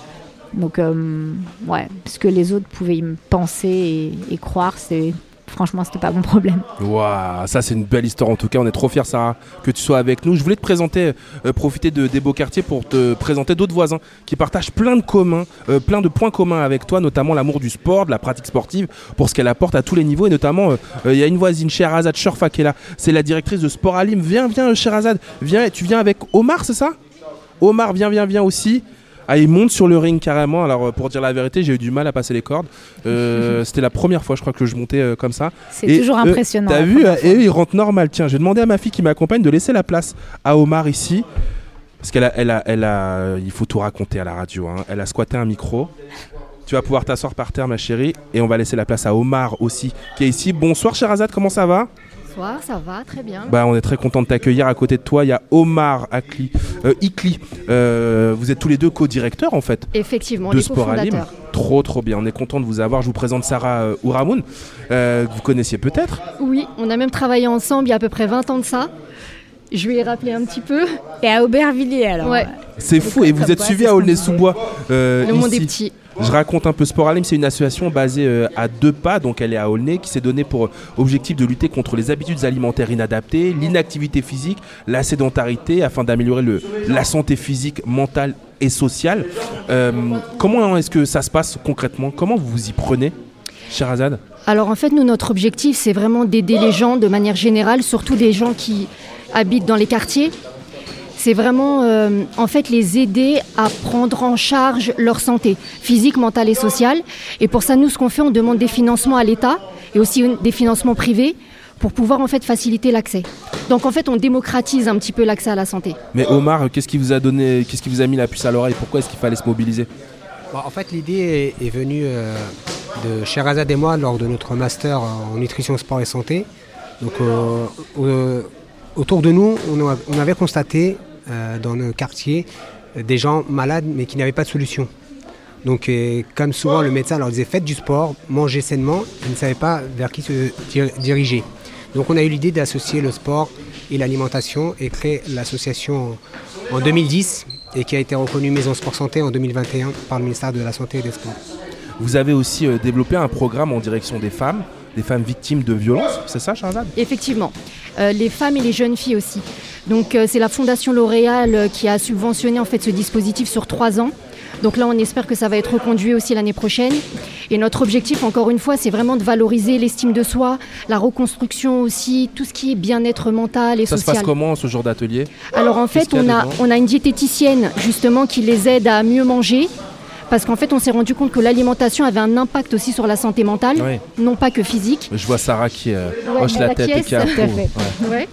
Donc euh, ouais, ce que les autres pouvaient y penser et, et croire, c'est franchement, c'était pas mon problème. Waouh, ça c'est une belle histoire en tout cas. On est trop fiers, Sarah, que tu sois avec nous. Je voulais te présenter, euh, profiter de, des beaux quartiers pour te présenter d'autres voisins qui partagent plein de communs, euh, plein de points communs avec toi, notamment l'amour du sport, de la pratique sportive, pour ce qu'elle apporte à tous les niveaux. Et notamment, euh, il y a une voisine, Sherazade Shorfa, qui est là. C'est la directrice de Sport Alim. Viens, viens, Sherazade. Viens, tu viens avec Omar, c'est ça? Omar, viens, viens, viens aussi. Ah, il monte sur le ring carrément. Alors, euh, pour dire la vérité, j'ai eu du mal à passer les cordes. Euh, C'était la première fois, je crois, que je montais euh, comme ça. C'est toujours impressionnant, T'as vu Et il rentre normal. Tiens, je vais demander à ma fille qui m'accompagne de laisser la place à Omar ici. Parce qu'elle a, elle a, elle a, il faut tout raconter à la radio. hein. Elle a squatté un micro. Tu vas pouvoir t'asseoir par terre, ma chérie. Et on va laisser la place à Omar aussi, qui est ici. Bonsoir, Sherazade, comment ça va? Bonsoir, ça va, très bien. bah, on est très content de t'accueillir. À côté de toi, il y a Omar Akli, euh, Ikli. Euh, vous êtes tous les deux co-directeurs en fait. Effectivement, de les Sport cofondateurs. Trop, trop bien. On est content de vous avoir. Je vous présente Sarah euh, Ouramoun, euh, que vous connaissiez peut-être. Oui, on a même travaillé ensemble il y a à peu près 20 ans de ça. Je lui ai rappelé un petit peu. Et à Aubervilliers alors Ouais. C'est fou. Et vous êtes suivi à Aulnay-sous-Bois. euh, Le monde est petit. Je raconte un peu Sport Alim, c'est une association basée euh, à deux pas, donc elle est à Aulnay, qui s'est donnée pour objectif de lutter contre les habitudes alimentaires inadaptées, l'inactivité physique, la sédentarité, afin d'améliorer la santé physique, mentale et sociale. Euh, comment est-ce que ça se passe concrètement? Comment vous vous y prenez, Sherazade Alors en fait, nous, notre objectif, c'est vraiment d'aider les gens de manière générale, surtout des gens qui habitent dans les quartiers. C'est vraiment, euh, en fait, les aider à prendre en charge leur santé physique, mentale et sociale. Et pour ça, nous, ce qu'on fait, on demande des financements à l'État et aussi des financements privés pour pouvoir en fait faciliter l'accès. Donc en fait, on démocratise un petit peu l'accès à la santé. Mais Omar, qu'est-ce qui vous a donné, qu'est-ce qui vous a mis la puce à l'oreille? Pourquoi est-ce qu'il fallait se mobiliser? Bon, en fait, l'idée est, est venue euh, de Sherazade et moi lors de notre master en nutrition, sport et santé. Donc, euh, au- autour de nous, on, a- on avait constaté dans nos quartiers euh, des gens malades mais qui n'avaient pas de solution. Donc, euh, comme souvent, le médecin leur disait faites du sport, mangez sainement, ils ne savaient pas vers qui se dir- diriger. Donc, on a eu l'idée d'associer le sport et l'alimentation et créer l'association en 2010 et qui a été reconnue Maison Sport Santé en 2021 par le ministère de la Santé et des Sports. Vous avez aussi euh, développé un programme en direction des femmes, des femmes victimes de violences, c'est ça, Sherazade Effectivement, Euh, les femmes et les jeunes filles aussi. Donc euh, c'est la Fondation L'Oréal euh, qui a subventionné en fait ce dispositif sur trois ans. Donc là, on espère que ça va être reconduit aussi l'année prochaine. Et notre objectif, encore une fois, c'est vraiment de valoriser l'estime de soi, la reconstruction aussi, tout ce qui est bien-être mental et Ça se social. passe comment ce genre d'atelier? Alors en fait, on a, on a une diététicienne justement qui les aide à mieux manger. Parce qu'en fait, on s'est rendu compte que l'alimentation avait un impact aussi sur la santé mentale, Oui. non pas que physique. Je vois Sarah qui euh, Ouais, hoche la la tête et qui a. Ouais.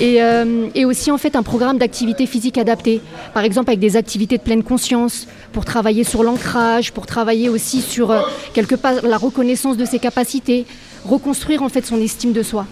Et, euh, et aussi en fait un programme d'activité physique adaptée. Par exemple avec des activités de pleine conscience pour travailler sur l'ancrage, pour travailler aussi sur euh, quelque part la reconnaissance de ses capacités, reconstruire en fait son estime de soi.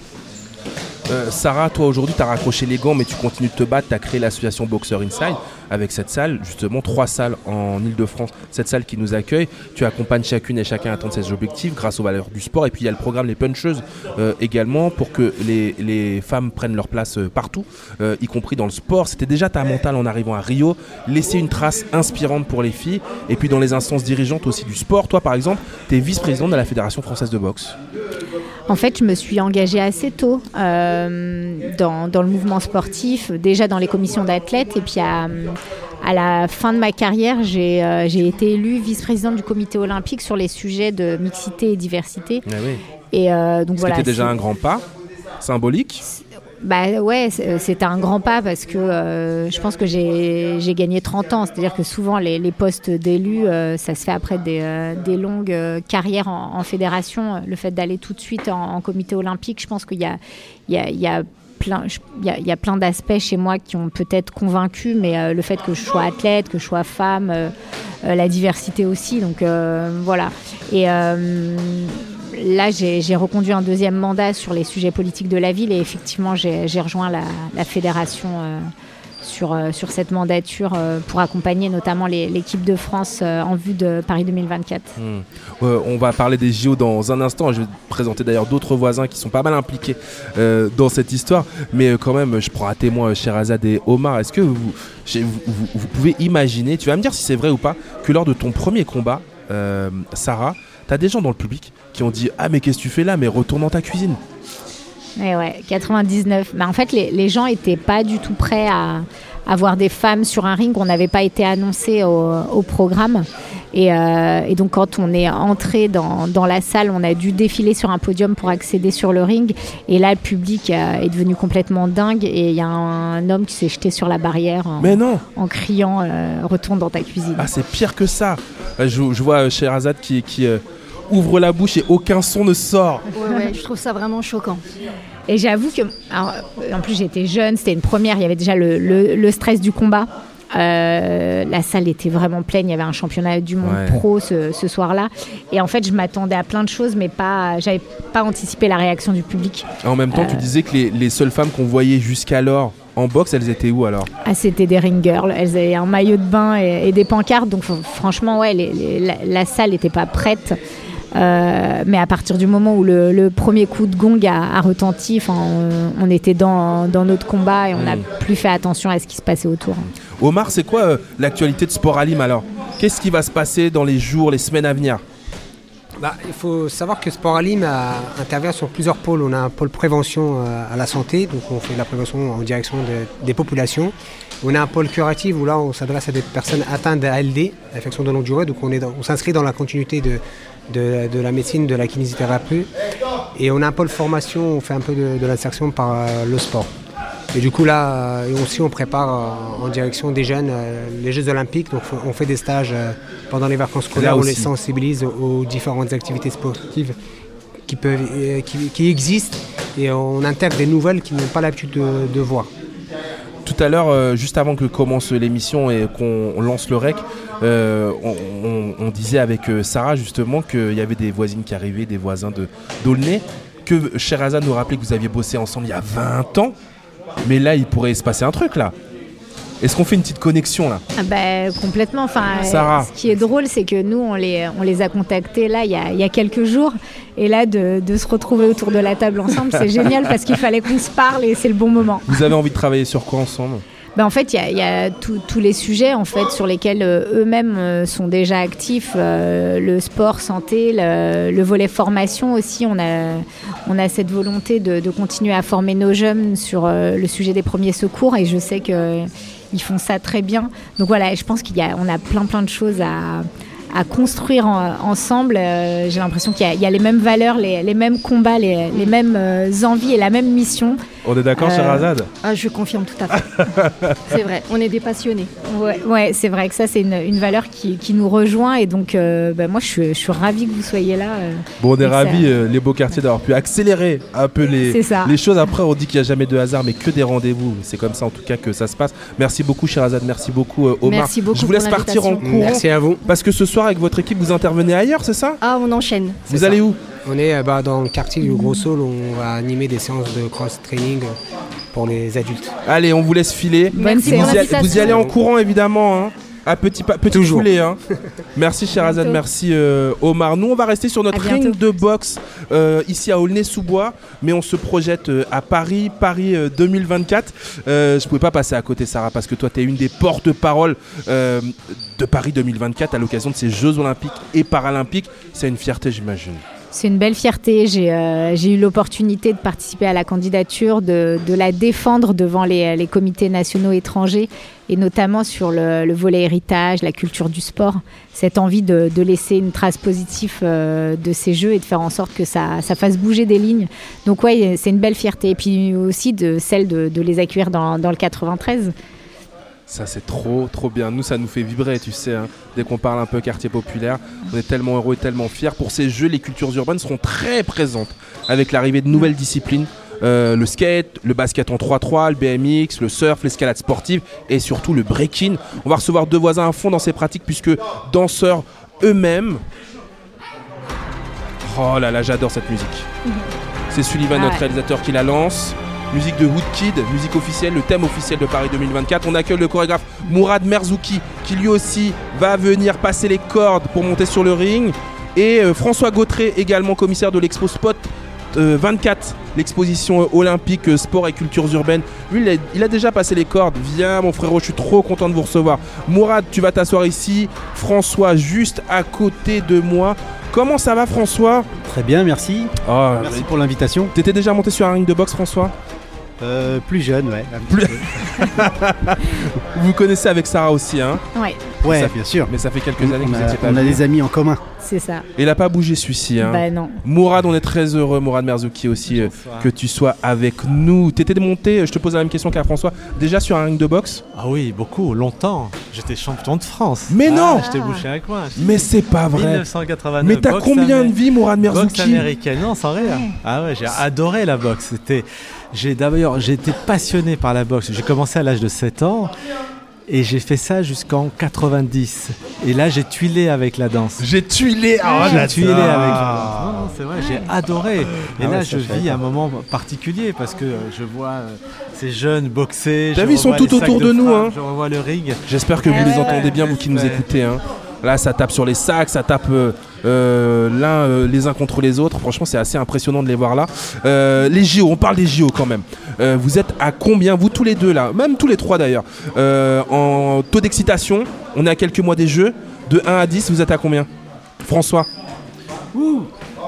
Euh, Sarah, toi aujourd'hui, tu as raccroché les gants, mais tu continues de te battre. Tu as créé l'association Boxer Inside. Avec cette salle, justement trois salles en Ile-de-France, cette salle qui nous accueille. Tu accompagnes chacune et chacun à atteindre ses objectifs grâce aux valeurs du sport. Et puis il y a le programme Les Puncheuses euh, également pour que les, les femmes prennent leur place euh, partout, euh, y compris dans le sport. C'était déjà ta mentale en arrivant à Rio, laisser une trace inspirante pour les filles. Et puis dans les instances dirigeantes aussi du sport, toi par exemple, tu es vice-présidente de la Fédération française de boxe. En fait, je me suis engagée assez tôt euh, dans, dans le mouvement sportif, déjà dans les commissions d'athlètes. Et puis à, à la fin de ma carrière, j'ai euh, j'ai été élue vice-présidente du comité olympique sur les sujets de mixité et diversité. Ah oui. Et euh, donc Ce voilà. qui était déjà un grand pas symbolique. Bah ouais, c'était un grand pas parce que euh, je pense que j'ai gagné 30 ans. C'est-à-dire que souvent les, postes d'élus, euh, ça se fait après des, euh, longues euh, carrières en, fédération. Le fait d'aller tout de suite en, comité olympique, je pense qu'il y a, plein, il y a, plein d'aspects chez moi qui ont peut-être convaincu, mais euh, le fait que je sois athlète, que je sois femme, euh, euh, la diversité aussi. Donc euh, voilà. Et euh, là, j'ai reconduit un deuxième mandat sur les sujets politiques de la ville et effectivement, j'ai rejoint la, fédération euh, sur, euh, sur cette mandature euh, pour accompagner notamment l'équipe de France en vue de Paris 2024. Hmm. On va parler des JO dans un instant. Je vais te présenter d'ailleurs d'autres voisins qui sont pas mal impliqués dans cette histoire. Mais quand même, je prends à témoin Sherazade et Omar. Est-ce que vous, pouvez imaginer, tu vas me dire si c'est vrai ou pas, que lors de ton premier combat, Sarah, tu as des gens dans le public qui ont dit Ah, mais qu'est-ce que tu fais là? Mais retourne dans ta cuisine. Et ouais, 99. Bah, en fait, les, les gens n'étaient pas du tout prêts à, à voir des femmes sur un ring. On n'avait pas été annoncé au, au programme. Et, euh, et donc, quand on est entré dans, dans la salle, on a dû défiler sur un podium pour accéder sur le ring. Et là, le public euh, est devenu complètement dingue. Et il y a un, homme qui s'est jeté sur la barrière en, Mais non en criant euh, Retourne dans ta cuisine. Ah, c'est pire que ça. Euh, Je, je vois Sherazade qui, qui euh, ouvre la bouche et aucun son ne sort. Ouais, ouais, je trouve ça vraiment choquant. Et j'avoue que, alors, en plus j'étais jeune, c'était une première, il y avait déjà le, le- le stress du combat. Euh, la salle était vraiment pleine, il y avait un championnat du monde Ouais. pro ce, ce soir-là. Et en fait, je m'attendais à plein de choses, mais pas, j'avais pas anticipé la réaction du public. En même temps, tu Euh, disais que les, les seules femmes qu'on voyait jusqu'alors en boxe, elles étaient où alors? Ah, c'était des ring girls. Elles avaient un maillot de bain et, et des pancartes. Donc, fr- franchement, ouais, les- les- la, la salle n'était pas prête. Euh, mais à partir du moment où le, le premier coup de gong a, a retenti, on, on était dans, dans notre combat et on n'a Mm. plus fait attention à ce qui se passait autour. Omar, c'est quoi euh, l'actualité de Sport Alim alors? Qu'est-ce qui va se passer dans les jours, les semaines à venir? Bah, il faut savoir que Sport Alim a- intervient sur plusieurs pôles. On a un pôle prévention euh, à la santé, donc on fait de la prévention en direction de- des populations. On a un pôle curatif où là on s'adresse à des personnes atteintes d'ALD, affection de longue durée, donc on, est dans- on s'inscrit dans la continuité de, de- de la médecine, de la kinésithérapie. Et on a un pôle formation, on fait un peu de, de l'insertion par euh, le sport. Et du coup là, euh, aussi on prépare euh, en direction des jeunes les Jeux Olympiques, donc on fait des stages pendant les vacances scolaires, on les sensibilise aux différentes activités sportives qui, peuvent, qui, qui existent et on intègre des nouvelles qui n'ont pas l'habitude de, de voir. Tout à l'heure, euh, juste avant que commence l'émission et qu'on lance le rec, euh, on, disait avec euh, Sarah justement qu'il y avait des voisines qui arrivaient, des voisins de d'Aulnay, que Sherazade nous rappelait que vous aviez bossé ensemble il y a 20 ans, mais là il pourrait se passer un truc là. Est-ce qu'on fait une petite connexion là Ah bah, complètement. Enfin, euh, Sarah. ce qui est drôle, c'est que nous, on les, on les a contactés là il y a, il y a quelques jours. Et là, de, de se retrouver autour de la table ensemble, c'est génial parce qu'il fallait qu'on se parle et c'est le bon moment. Vous avez envie de travailler sur quoi ensemble Ben, en fait, il y a, il y a tous- les sujets en fait, sur lesquels euh, eux-mêmes euh, sont déjà actifs. euh, le sport, santé, le, le volet formation aussi. On a, on a cette volonté de, de continuer à former nos jeunes sur le sujet des premiers secours et je sais que ils font ça très bien. Donc voilà, je pense qu'il y a, on a plein plein de choses à, à construire en- ensemble. Euh, J'ai l'impression qu'il y, a- les mêmes valeurs, les, mêmes combats, les, les mêmes euh, envies et la même mission. On est d'accord, Euh, Sherazade Ah, je confirme tout à fait. c'est vrai, on est des passionnés. Ouais, ouais c'est vrai que ça, c'est une, une valeur qui, qui nous rejoint. Et donc, euh, bah, moi, je suis, je suis ravie que vous soyez là. euh. Bon, on est ça- ravis, euh, les beaux quartiers, d'avoir pu accélérer un peu les, C'est ça. les choses. Après, on dit qu'il n'y a jamais de hasard, mais que des rendez-vous. C'est comme ça, en tout cas, que ça se passe. Merci beaucoup, Sherazade. Merci beaucoup, euh, Omar. Merci beaucoup Je vous laisse partir en courant. Merci à vous. Parce que ce soir, avec votre équipe, vous intervenez ailleurs, c'est ça? Ah, on enchaîne. Vous allez où? On est euh, bah, dans le quartier du Gros Saul, où on va animer des séances de cross-training pour les adultes. Allez, on vous laisse filer. Merci vous, y vous y allez en courant évidemment. Hein. À petit pas, petit Toujours. foulée, hein. Merci Sherazade, merci euh, Omar. Nous, on va rester sur notre ring de boxe euh, ici à Aulnay-sous-Bois, mais on se projette euh, à Paris, Paris euh, 2024. Euh, je pouvais pas passer à côté, Sarah, parce que toi, tu es une des porte-paroles euh, de Paris 2024 à l'occasion de ces Jeux Olympiques et Paralympiques. C'est une fierté, j'imagine. C'est une belle fierté. J'ai euh, j'ai eu l'opportunité de participer à la candidature, de, la défendre devant les, comités nationaux étrangers et notamment sur le, le volet héritage, la culture du sport. Cette envie de, laisser une trace positive euh, de ces jeux et de faire en sorte que ça, fasse bouger des lignes. Donc ouais, c'est une belle fierté. Et puis aussi de celle de, de les accueillir dans, dans le 93. Ça, c'est trop, trop bien. Nous, ça nous fait vibrer, tu sais, hein. dès qu'on parle un peu quartier populaire. On est tellement heureux et tellement fiers. Pour ces jeux, les cultures urbaines seront très présentes avec l'arrivée de nouvelles disciplines. euh, le skate, le basket en 3-3, le BMX, le surf, l'escalade sportive et surtout le breaking. On va recevoir deux voisins à fond dans ces pratiques puisque danseurs eux-mêmes. Oh là là, j'adore cette musique. C'est Sullivan, notre réalisateur, qui la lance. Musique de Woodkid, musique officielle, le thème officiel de Paris 2024. On accueille le chorégraphe Mourad Merzouki, qui lui aussi va venir passer les cordes pour monter sur le ring. Et euh, François Gautré, également commissaire de l'Expo Spot euh, 24, l'exposition euh, olympique euh, sport et cultures urbaines. Lui, il a, il a déjà passé les cordes. Viens, mon frérot, je suis trop content de vous recevoir. Mourad, tu vas t'asseoir ici. François, juste à côté de moi. Comment ça va, François? Très bien, merci. Oh, Merci pour l'invitation. T'étais déjà monté sur un ring de boxe, François? Euh, plus jeune, ouais. un petit Plus- peu. Vous connaissez avec Sarah aussi, hein? Ouais, Ouais, Ça- bien sûr. Mais ça fait quelques années que On vous a, pas on a venu. des amis en commun. c'est ça. Il a pas bougé celui-ci. Hein? Bah non. Mourad, on est très heureux, Mourad Merzouki aussi, euh, que tu sois avec nous. T'étais monté, je te pose la même question qu'à François, déjà sur un ring de boxe? Ah oui, beaucoup, longtemps. J'étais champion de France. Mais Ah, non J'étais bouché avec moi. Mais c'est pas vrai 1989. Mais t'as boxe combien amé- de vies, Mourad Boxe Merzouki? américaine, non, sans rire. Ah ouais, j'ai adoré la boxe. C'était, j'ai d'ailleurs, j'ai été passionné par la boxe. J'ai commencé à l'âge de 7 ans et j'ai fait ça jusqu'en 90. Et là, j'ai tuilé avec la danse. J'ai tuilé ah, J'ai tuilé avec la danse. Non, non, c'est vrai, j'ai adoré. Et Ah là, ouais, je vis un moment particulier parce que euh, je vois euh, ces jeunes boxer. T'as je vu, ils sont tout autour de nous, hein. Je revois le ring. J'espère que vous les entendez bien, vous qui nous écoutez. hein. Là, ça tape sur les sacs, ça tape euh, euh, l'un euh, les uns contre les autres. Franchement, c'est assez impressionnant de les voir là. Les JO, on parle des JO quand même. Vous êtes à combien, vous tous les deux là, même tous les trois d'ailleurs, en taux d'excitation On est à quelques mois des Jeux. De 1 à 10, vous êtes à combien? François Ouh.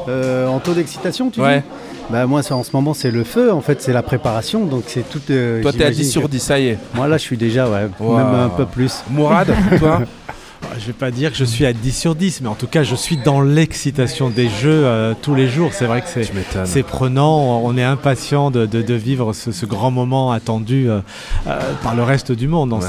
En taux d'excitation, tu Ouais. dis? Bah, Moi, c'est- en ce moment, c'est le feu. En fait, c'est la préparation. Donc, c'est tout. euh, Toi, t'es à j'imagine 10 sur que- 10, ça y est. Moi, là, je suis déjà, ouais, Wow. même un peu plus. Mourad, toi? Je vais pas dire que je suis à 10 sur 10, mais en tout cas, je suis dans l'excitation des jeux euh, tous les jours. C'est vrai que c'est, prenant. On est impatient de, de- de vivre ce, ce grand moment attendu euh, euh, par le reste du monde. Ouais.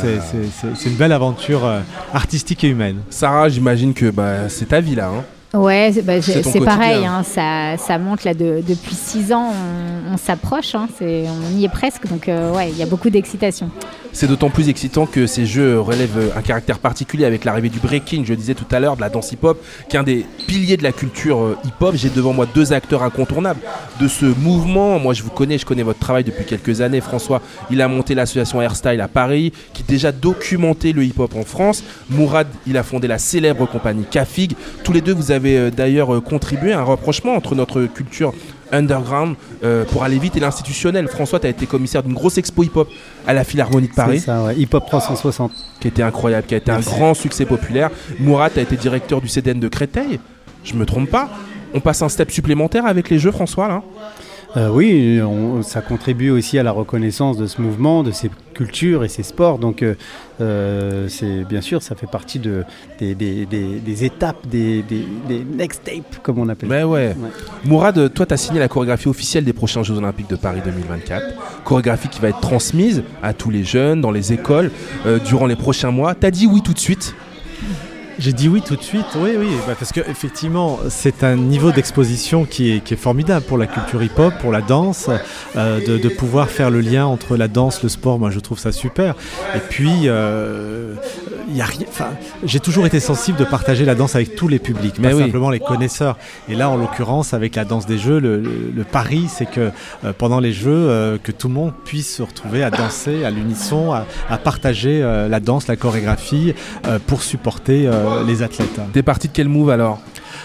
c'est, une belle aventure euh, artistique et humaine. Sarah, j'imagine que bah, c'est ta vie là. hein. Ouais, c'est bah, C'est pareil, hein, ça, ça monte là de- depuis six ans, on, on s'approche, hein, on y est presque, donc euh, ouais, il y a beaucoup d'excitation. C'est d'autant plus excitant que ces jeux relèvent un caractère particulier avec l'arrivée du breaking, je disais tout à l'heure, de la danse hip-hop, qui est un des piliers de la culture euh, hip-hop. J'ai devant moi deux acteurs incontournables de ce mouvement. Moi, je vous connais, je connais votre travail depuis quelques années. François, il a monté l'association Airstyle à Paris, qui déjà documentait le hip-hop en France. Mourad, il a fondé la célèbre compagnie Cafig. Tous les deux, vous avez euh, d'ailleurs euh, contribué à un rapprochement entre notre culture underground euh, pour aller vite et l'institutionnel. François, tu as été commissaire d'une grosse expo hip-hop à la Philharmonie de Paris C'est ça, ouais. Hip Hop 360. qui était incroyable, qui a été Merci. un grand succès populaire. Mourad a été directeur du CDN de Créteil. Je me trompe pas. On passe un step supplémentaire avec les jeux, François, là Euh, oui, on- ça contribue aussi à la reconnaissance de ce mouvement, de ses cultures et ses sports. Donc, euh, euh, c'est bien sûr, ça fait partie de, des, des- des- des étapes, des, des- des next tapes, comme on appelle. Ben ouais. Mourad, toi, tu as signé la chorégraphie officielle des prochains Jeux Olympiques de Paris 2024. Chorégraphie qui va être transmise à tous les jeunes, dans les écoles, euh, durant les prochains mois. Tu as dit oui tout de suite. J'ai dit oui tout de suite, oui, oui, bah, parce que effectivement, c'est un niveau d'exposition qui est, qui est formidable pour la culture hip-hop, pour la danse, euh, de, de pouvoir faire le lien entre la danse, le sport, moi je trouve ça super. Et puis, euh, il y a rien. Enfin, j'ai toujours été sensible de partager la danse avec tous les publics, Mais pas oui. simplement les connaisseurs. Et là, en l'occurrence, avec la danse des jeux, le, le- le pari, c'est que euh, pendant les jeux, euh, que tout le monde puisse se retrouver à danser à l'unisson, à, à partager euh, la danse, la chorégraphie, euh, pour supporter euh, les athlètes. T'es parti de quel move alors?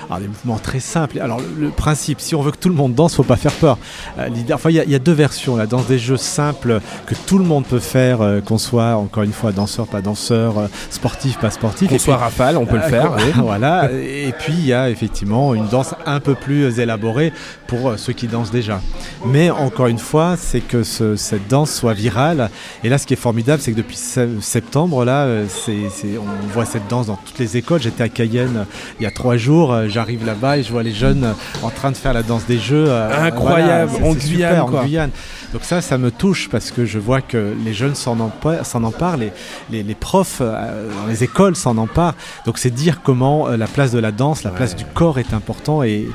Alors, des mouvements très simples. Alors, le, le principe, si on veut que tout le monde danse, faut pas faire peur. Euh, enfin, il y, a- il y a deux versions. La danse des jeux simples que tout le monde peut faire, euh, qu'on soit encore une fois danseur, pas danseur, euh, sportif, pas sportif. Qu'on soit rafale, on peut le faire, oui. voilà. Et puis il y a effectivement une danse un peu plus élaborée pour ceux qui dansent déjà. Mais encore une fois, c'est que ce- cette danse soit virale. Et là, ce qui est formidable, c'est que depuis se- septembre, là, on voit cette danse dans toutes les écoles. J'étais à Cayenne il y a trois jours. J'arrive là-bas et je vois les jeunes en train de faire la danse des jeux. euh, Incroyable, voilà, en Guyane, super, quoi. en Guyane. Donc ça, ça me touche parce que je vois que les jeunes s'en empa- s'en emparent, les, les, les profs euh, dans les écoles s'en emparent. Donc c'est dire comment euh, la place de la danse, la place du corps est important et,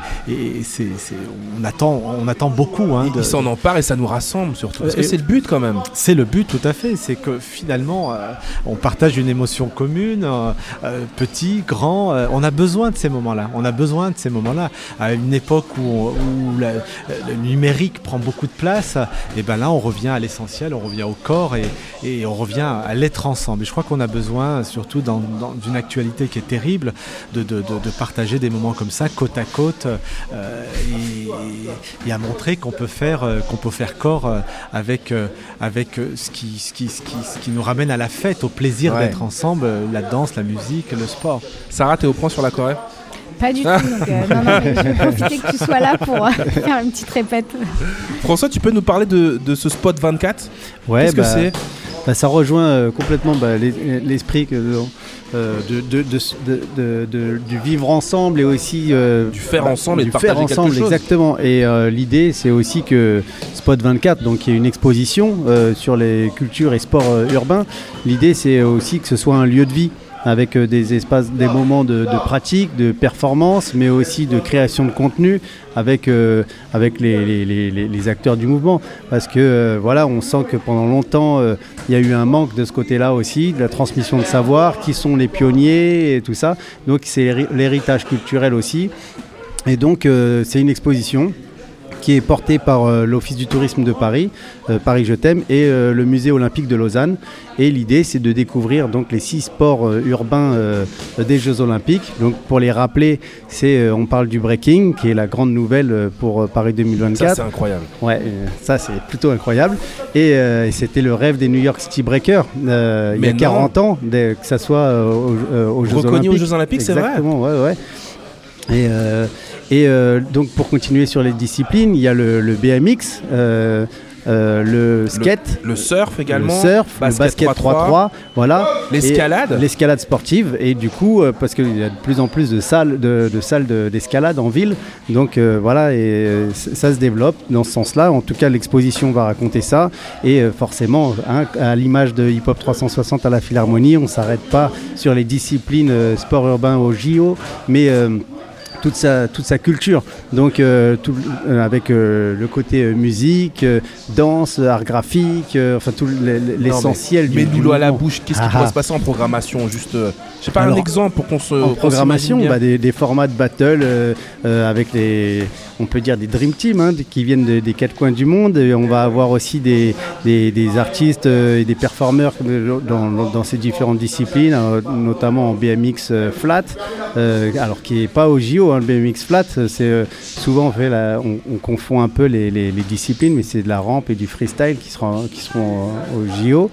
on, attend, on attend beaucoup. Hein, de- Ils s'en emparent et ça nous rassemble surtout. Parce que Et- c'est le but quand même. c'est le but, tout à fait. C'est que finalement, euh, on partage une émotion commune, euh, euh, petit, grand. euh, on a besoin de ces moments-là. On a besoin de ces moments-là. À une époque où, on- où la- le numérique prend beaucoup de place, et ben là, on revient à l'essentiel, on revient au corps et, et on revient à l'être ensemble. Et je crois qu'on a besoin, surtout dans, dans une actualité qui est terrible, de, de- de- de partager des moments comme ça, côte à côte, euh, et, et à montrer qu'on peut faire, euh, qu'on peut faire corps euh, avec, avec ce, qui, ce, qui, ce, qui, ce qui nous ramène à la fête, au plaisir Ouais. d'être ensemble, la danse, la musique, le sport. Sarah, t'es au point sur la Corée? Pas du tout. Donc, euh, non, non, mais je vais profiter que tu sois là pour euh, faire une petite répète. François, tu peux nous parler de, de ce spot 24 Ouais, Qu'est-ce que bah, c'est? bah, Ça rejoint euh, complètement bah, l'es- l'esprit que, euh, de, de- de- de- de- de- du vivre ensemble et aussi euh, Du faire ensemble et du de partager faire quelque ensemble, chose. exactement. Et euh, l'idée, c'est aussi que Spot 24, donc qui est une exposition euh, sur les cultures et sports euh, urbains. L'idée, c'est aussi que ce soit un lieu de vie avec euh, des espaces, des moments de, pratique, de performance, mais aussi de création de contenu avec, euh, avec les, acteurs du mouvement. Parce que euh, voilà, on sent que pendant longtemps, il y a eu un manque de ce côté-là aussi, de la transmission de savoir, qui sont les pionniers et tout ça. Donc c'est l'héri- l'héritage culturel aussi. Et donc c'est une exposition qui est portée par euh, l'Office du tourisme de Paris, euh, Paris Je t'aime, et euh, le Musée olympique de Lausanne. Et l'idée, c'est de découvrir donc les six sports urbains des Jeux olympiques. Donc pour les rappeler, c'est on parle du breaking, qui est la grande nouvelle pour Paris 2024. Ça, c'est incroyable. Ouais, ça c'est plutôt incroyable. Et, c'était le rêve des New York City Breakers il y a non. 40 ans, que ça soit aux, Jeux Reconnu Olympiques. aux Jeux Olympiques, c'est vrai Exactement, ouais, ouais. Et, euh, et euh, donc pour continuer sur les disciplines, il y a le, le BMX, euh, euh, le skate, Le surf également. le surf, le basket 3-3, voilà. L'escalade. L'escalade sportive. Et du coup, parce qu'il y a de plus en plus de salles de, de salles de- d'escalade en ville, donc voilà, et ça se développe dans ce sens-là. En tout cas, l'exposition va raconter ça. Et forcément, hein, à l'image de Hip Hop 360 à la Philharmonie, on s'arrête pas sur les disciplines sport urbain au JO, mais toute sa, toute sa culture. Donc, euh, tout, euh, avec euh, le côté musique, danse, art graphique, enfin tout l'essentiel du. Mais nous à la bouche, qu'est-ce qui Ah pourrait ah. se passer en programmation Juste, sais pas, un exemple pour qu'on se. En programmation, bah, des, des formats de battle euh, euh, avec les, on peut dire des dream teams hein, qui viennent de- des quatre coins du monde. Et on va avoir aussi des, des, des artistes euh, et des performeurs dans, dans- dans ces différentes disciplines, notamment en BMX flat, euh, alors qui est pas au JO. hein, le BMX flat, c'est euh, souvent on, fait la- on, on confond un peu les, les- les disciplines, mais c'est de la rampe et du freestyle qui seront, qui seront euh, au JO.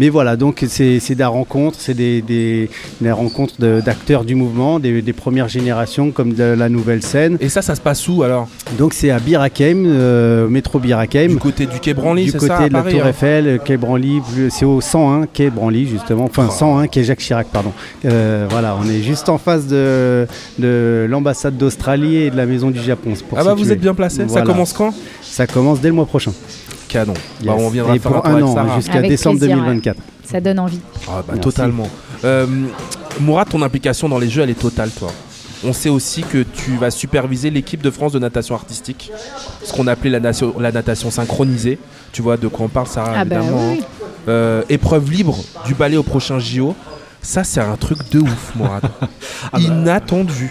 Mais voilà, donc c'est des rencontres, c'est des, des, des rencontres de- d'acteurs du mouvement, des, des premières générations comme de la nouvelle scène. Et ça, ça se passe où alors? Donc c'est à Birakem, euh, métro Birakem. Du côté du Quai Branly, Du côté ça, à de la Tour hein Eiffel, Quai Branly, c'est au 101 Quai Branly justement, enfin 101 Quai Jacques Chirac, pardon. Euh, voilà, on est juste en face de, de l'ambassade d'Australie et de la maison du Japon. pour Ah bah, vous êtes bien placé. Ça commence quand? Ça commence dès le mois prochain. Canon. Bah, on viendra Et faire pour un tour un avec an, jusqu'à décembre plaisir, ouais. 2024. Ça donne envie. Ah bah, totalement. Euh, Mourad, ton implication dans les jeux, elle est totale, toi. On sait aussi que tu vas superviser l'équipe de France de natation artistique, ce qu'on appelait la, nation- la natation synchronisée. Tu vois de quoi on parle, Sarah, Ah bah évidemment. oui. Euh, épreuve libre du ballet au prochain JO. Ça, c'est un truc de ouf, Mourad. Ah bah. Inattendu.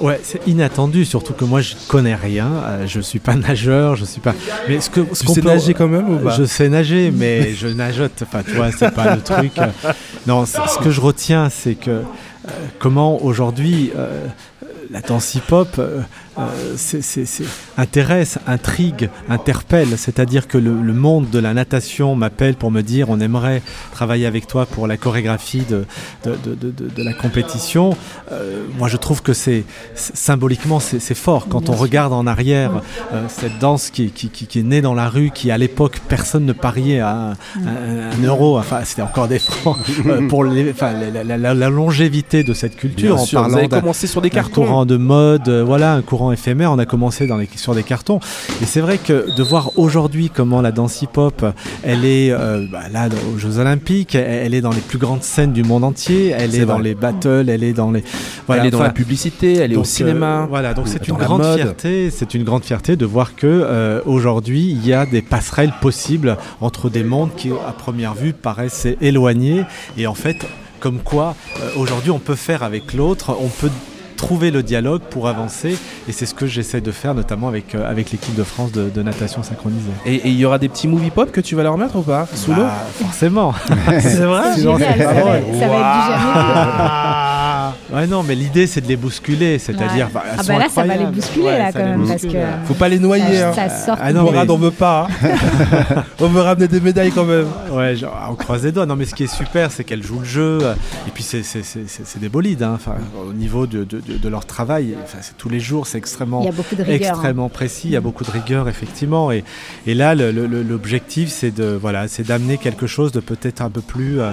Ouais, c'est inattendu, surtout que moi je connais rien, euh, je suis pas nageur, je suis pas. Mais ce que ce Tu sais peut- nager quand même ou pas Je sais nager, mais je nageote. Enfin, tu vois, c'est pas le truc. euh. Non, ce que je retiens, c'est que euh, comment aujourd'hui euh, la danse hip-hop euh, c'est- intéresse, intrigue, interpelle. C'est-à-dire que le, le monde de la natation m'appelle pour me dire on aimerait travailler avec toi pour la chorégraphie de, de, de- de- de- de la compétition. Euh, moi, je trouve que c'est symboliquement c'est fort quand on regarde en arrière euh, cette danse qui, qui, qui- qui est née dans la rue, qui à l'époque personne ne pariait à un, un- un euro, enfin c'était encore des francs euh, pour les, enfin, la, la- la- la longévité de cette culture. Bien en sûr, vous avez commencé sur des cartons. courant de mode, voilà, un courant éphémère. On a commencé dans les, sur des cartons. Et c'est vrai que de voir aujourd'hui comment la danse hip-hop, elle est euh, bah, là aux Jeux Olympiques, elle, elle est dans les plus grandes scènes du monde entier, elle est dans les battles, elle est dans les. Elle est dans la publicité, elle est au donc, cinéma, euh, voilà, donc c'est une grande mode. fierté. C'est une grande fierté de voir que euh, aujourd'hui il y a des passerelles possibles entre des mondes qui, à première vue, paraissent éloignés. Et en fait, comme quoi, euh, aujourd'hui, on peut faire avec l'autre, on peut trouver le dialogue pour avancer. Et c'est ce que j'essaie de faire, notamment avec, euh, avec l'équipe de France de, de natation synchronisée. Et il y aura des petits movie pop que tu vas leur mettre ou pas Sous l'eau? Bah, Forcément. C'est vrai? Génial, c'est ça va- drôle. ça va être du jamais Ouais, non, mais l'idée c'est de les bousculer, c'est-à-dire. Ouais. bah, Ah sont bah là, ça va les bousculer, Ouais, là, quand même, parce bouscule. que- Faut pas les noyer. Ça- hein. ça sort Ah non, mais- on veut pas. hein. on veut ramener des médailles quand même. Ouais, genre, on croise les doigts. Non, mais ce qui est super, c'est qu'elles jouent le jeu. Et puis, c'est- des bolides. hein. Enfin, au niveau de, de- de- de leur travail, enfin, c'est tous les jours, c'est extrêmement, Il y a beaucoup de rigueur, hein. extrêmement précis. Il y a beaucoup de rigueur, effectivement. Et, et là, l'objectif, c'est de voilà, c'est d'amener quelque chose de peut-être un peu plus, euh,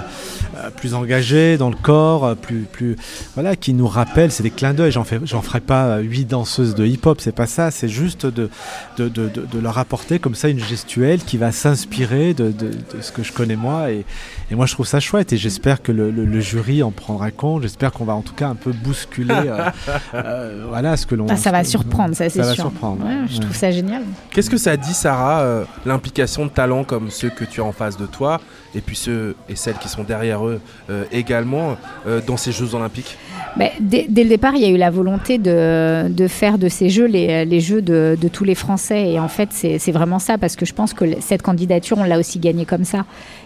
euh, plus engagé dans le corps, euh, plus, plus, voilà, qui nous rappelle. C'est des clins d'œil. J'en ferai pas huit danseuses de hip-hop. C'est pas ça. C'est juste de, de, de- de- de leur apporter comme ça une gestuelle qui va s'inspirer de, de- de ce que je connais moi. Et, et moi, je trouve ça chouette. Et j'espère que le, le- le jury en prendra compte. J'espère qu'on va en tout cas un peu bousculer, euh, euh, voilà, ce que l'on. Ah, ça va surprendre, ça c'est Ça va sûr. surprendre. Ouais, je Ouais. trouve ça génial. Qu'est-ce que ça dit, Sarah, euh, l'implication de talents comme ceux que tu as en face de toi, et puis ceux et celles qui sont derrière eux euh, également, euh, dans ces Jeux Olympiques dès, le départ, il y a eu la volonté de, faire de ces jeux les, jeux de, de tous les Français. Et en fait, c'est vraiment ça, parce que je pense que cette candidature, on l'a aussi gagnée comme ça.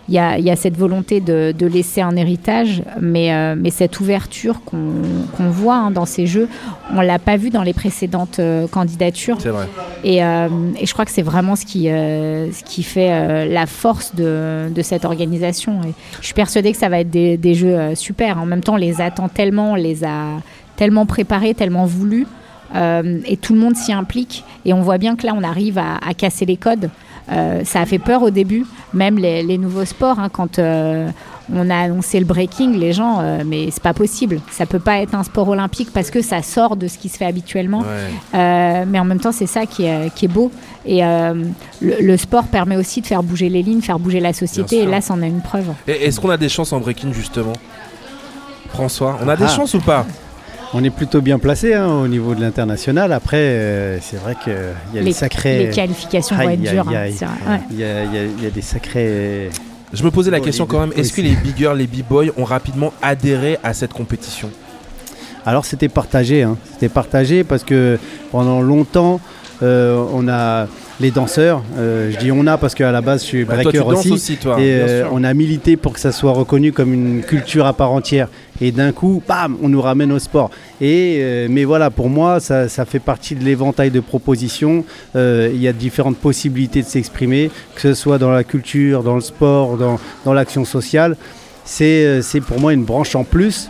Il y a, il y a cette volonté de, de laisser un héritage, mais, euh, mais cette ouverture qu'on voit hein, dans ces jeux, on l'a pas vu dans les précédentes euh, candidatures. C'est vrai. Et, euh, et je crois que c'est vraiment ce qui, ce qui fait la force de, de cette organisation. Et je suis persuadée que ça va être des, des jeux super. En même temps, on les attend tellement, on les a tellement préparés, tellement voulus. et tout le monde s'y implique. Et on voit bien que là, on arrive à, à casser les codes. Euh, ça a fait peur au début, même les, les nouveaux sports. hein, quand euh, on a annoncé le breaking, les gens, euh, mais c'est pas possible. Ça peut pas être un sport olympique parce que ça sort de ce qui se fait habituellement. Euh, mais en même temps, c'est ça qui est, qui est beau. Et euh, le, le sport permet aussi de faire bouger les lignes, faire bouger la société. Et là, c'en est une preuve. Est-ce qu'on a des chances en breaking, justement? François, on a des Ah. chances ou pas? On est plutôt bien placé hein, au niveau de l'international. Après, euh, c'est vrai qu'il y a Les- des sacrés. les qualifications vont être dures, hein, ouais. Il y, a- il y des sacrés. Je me posais la Oh, question quand même, est-ce que les big girls, les b-boys ont rapidement adhéré à cette compétition? Alors c'était partagé, hein. c'était partagé parce que pendant longtemps, euh, on a les danseurs, euh, je dis on a parce qu'à la base je suis Bah, toi, breaker tu aussi, aussi, toi, et euh, on a milité pour que ça soit reconnu comme une culture à part entière. Et d'un coup, bam, on nous ramène au sport. Et mais voilà, pour moi, ça, ça fait partie de l'éventail de propositions. Il y a différentes possibilités de s'exprimer, que ce soit dans la culture, dans le sport, dans, dans l'action sociale. C'est pour moi une branche en plus.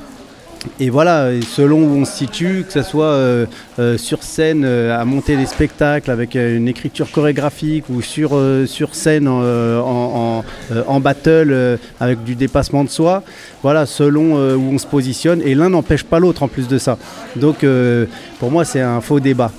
Et voilà, selon où on se situe, que ce soit euh, euh, sur scène euh, à monter des spectacles avec une écriture chorégraphique ou sur, scène en, en, battle avec du dépassement de soi, voilà, selon où on se positionne. Et l'un n'empêche pas l'autre en plus de ça. Donc pour moi, c'est un faux débat.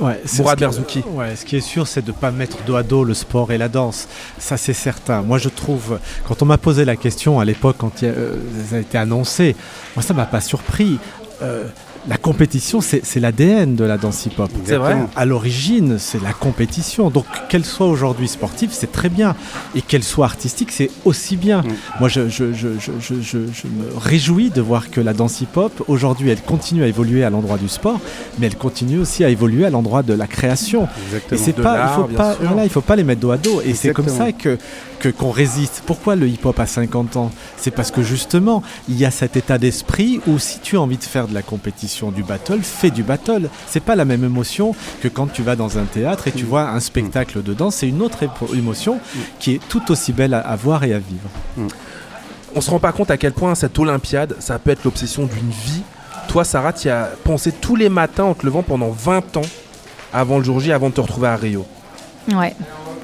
Ouais, Mourad ce. Ouais, ce qui est sûr, c'est de ne pas mettre dos à dos le sport et la danse. Ça, c'est certain. Moi, je trouve, quand on m'a posé la question à l'époque, quand il y a, euh, ça a été annoncé, moi, ça m'a pas surpris. Euh, la compétition, c'est l'ADN de la danse hip-hop. C'est vrai. À l'origine, c'est la compétition. Donc, qu'elle soit aujourd'hui sportive, c'est très bien. Et qu'elle soit artistique, c'est aussi bien. Moi, je, je- je- je- me réjouis de voir que la danse hip-hop, aujourd'hui, elle continue à évoluer à l'endroit du sport, mais elle continue aussi à évoluer à l'endroit de la création. Exactement. Et c'est pas, il faut pas, voilà, il faut pas les mettre dos à dos. Et c'est comme ça que que- qu'on résiste. Pourquoi le hip-hop à 50 ans? C'est parce que justement, il y a cet état d'esprit où si tu as envie de faire de la compétition, du battle, fais du battle. C'est pas la même émotion que quand tu vas dans un théâtre et tu vois un spectacle de danse. C'est une autre émotion qui est tout aussi belle à, à voir et à vivre. On se rend pas compte à quel point cette Olympiade, ça peut être l'obsession d'une vie. Toi, Sarah, tu y as pensé tous les matins en te levant pendant 20 ans avant le jour J, avant de te retrouver à Rio. Ouais.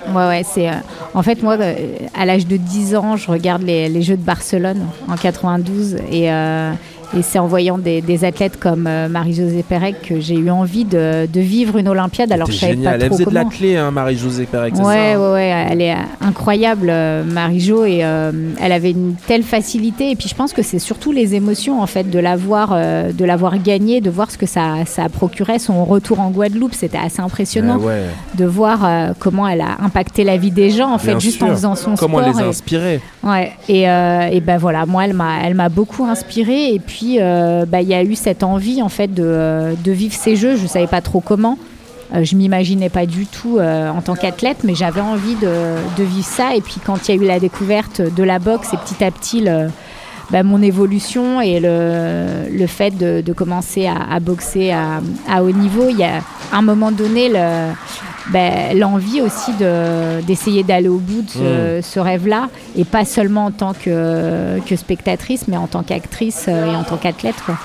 Ouais, ouais, c'est. euh, en fait, moi, euh, à l'âge de 10 ans, je regarde les, les Jeux de Barcelone en 92 et, euh, et c'est en voyant des, des athlètes comme euh, Marie-Josée Pérec que j'ai eu envie de, de vivre une Olympiade. Alors, je savais génial. pas Elle trop faisait de la comment. clé, hein, Marie-Josée Pérec, Ouais, ça hein ouais, ouais, elle est incroyable, euh, Marie-Jo, et euh, elle avait une telle facilité. Et puis je pense que c'est surtout les émotions, en fait, de l'avoir, de l'avoir gagné, de voir ce que ça, ça procurait. Son retour en Guadeloupe, c'était assez impressionnant Ouais, ouais. de voir comment elle a impacté la vie des gens, en fait, juste sûr. en faisant son Comment sport. elle les a et- inspirés. Ouais, et, euh, et ben voilà, moi, elle m'a, elle m'a beaucoup inspirée. Et puis, euh, bah, il y a eu cette envie, en fait, de, euh, vivre ces jeux. Je savais pas trop comment. Euh, je m'imaginais pas du tout euh, en tant qu'athlète, mais j'avais envie de, vivre ça. Et puis, quand il y a eu la découverte de la boxe et petit à petit bah, mon évolution et le, fait de, commencer à, boxer à, à haut niveau, il y a un moment donné le- ben, l'envie aussi de- d'essayer d'aller au bout de ce, Mm. ce rêve-là, et pas seulement en tant que, que spectatrice, mais en tant qu'actrice euh, et en tant qu'athlète. quoi.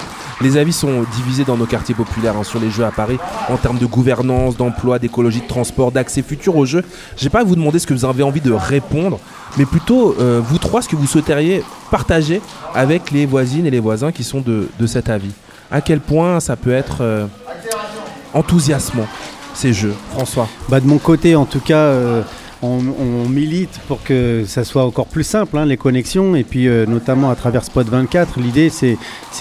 Les avis sont divisés dans nos quartiers populaires hein, sur les jeux à Paris en termes de gouvernance, d'emploi, d'écologie, de transport, d'accès futur aux jeux. Je vais pas à vous demander ce que vous avez envie de répondre, mais plutôt euh, vous trois ce que vous souhaiteriez partager avec les voisines et les voisins qui sont de, de cet avis. À quel point ça peut être euh, enthousiasmant? Ces jeux, François Bah, de mon côté, en tout cas, euh, on, on milite pour que ça soit encore plus simple, hein, les connexions, et puis euh, notamment à travers Spot 24. L'idée, c'est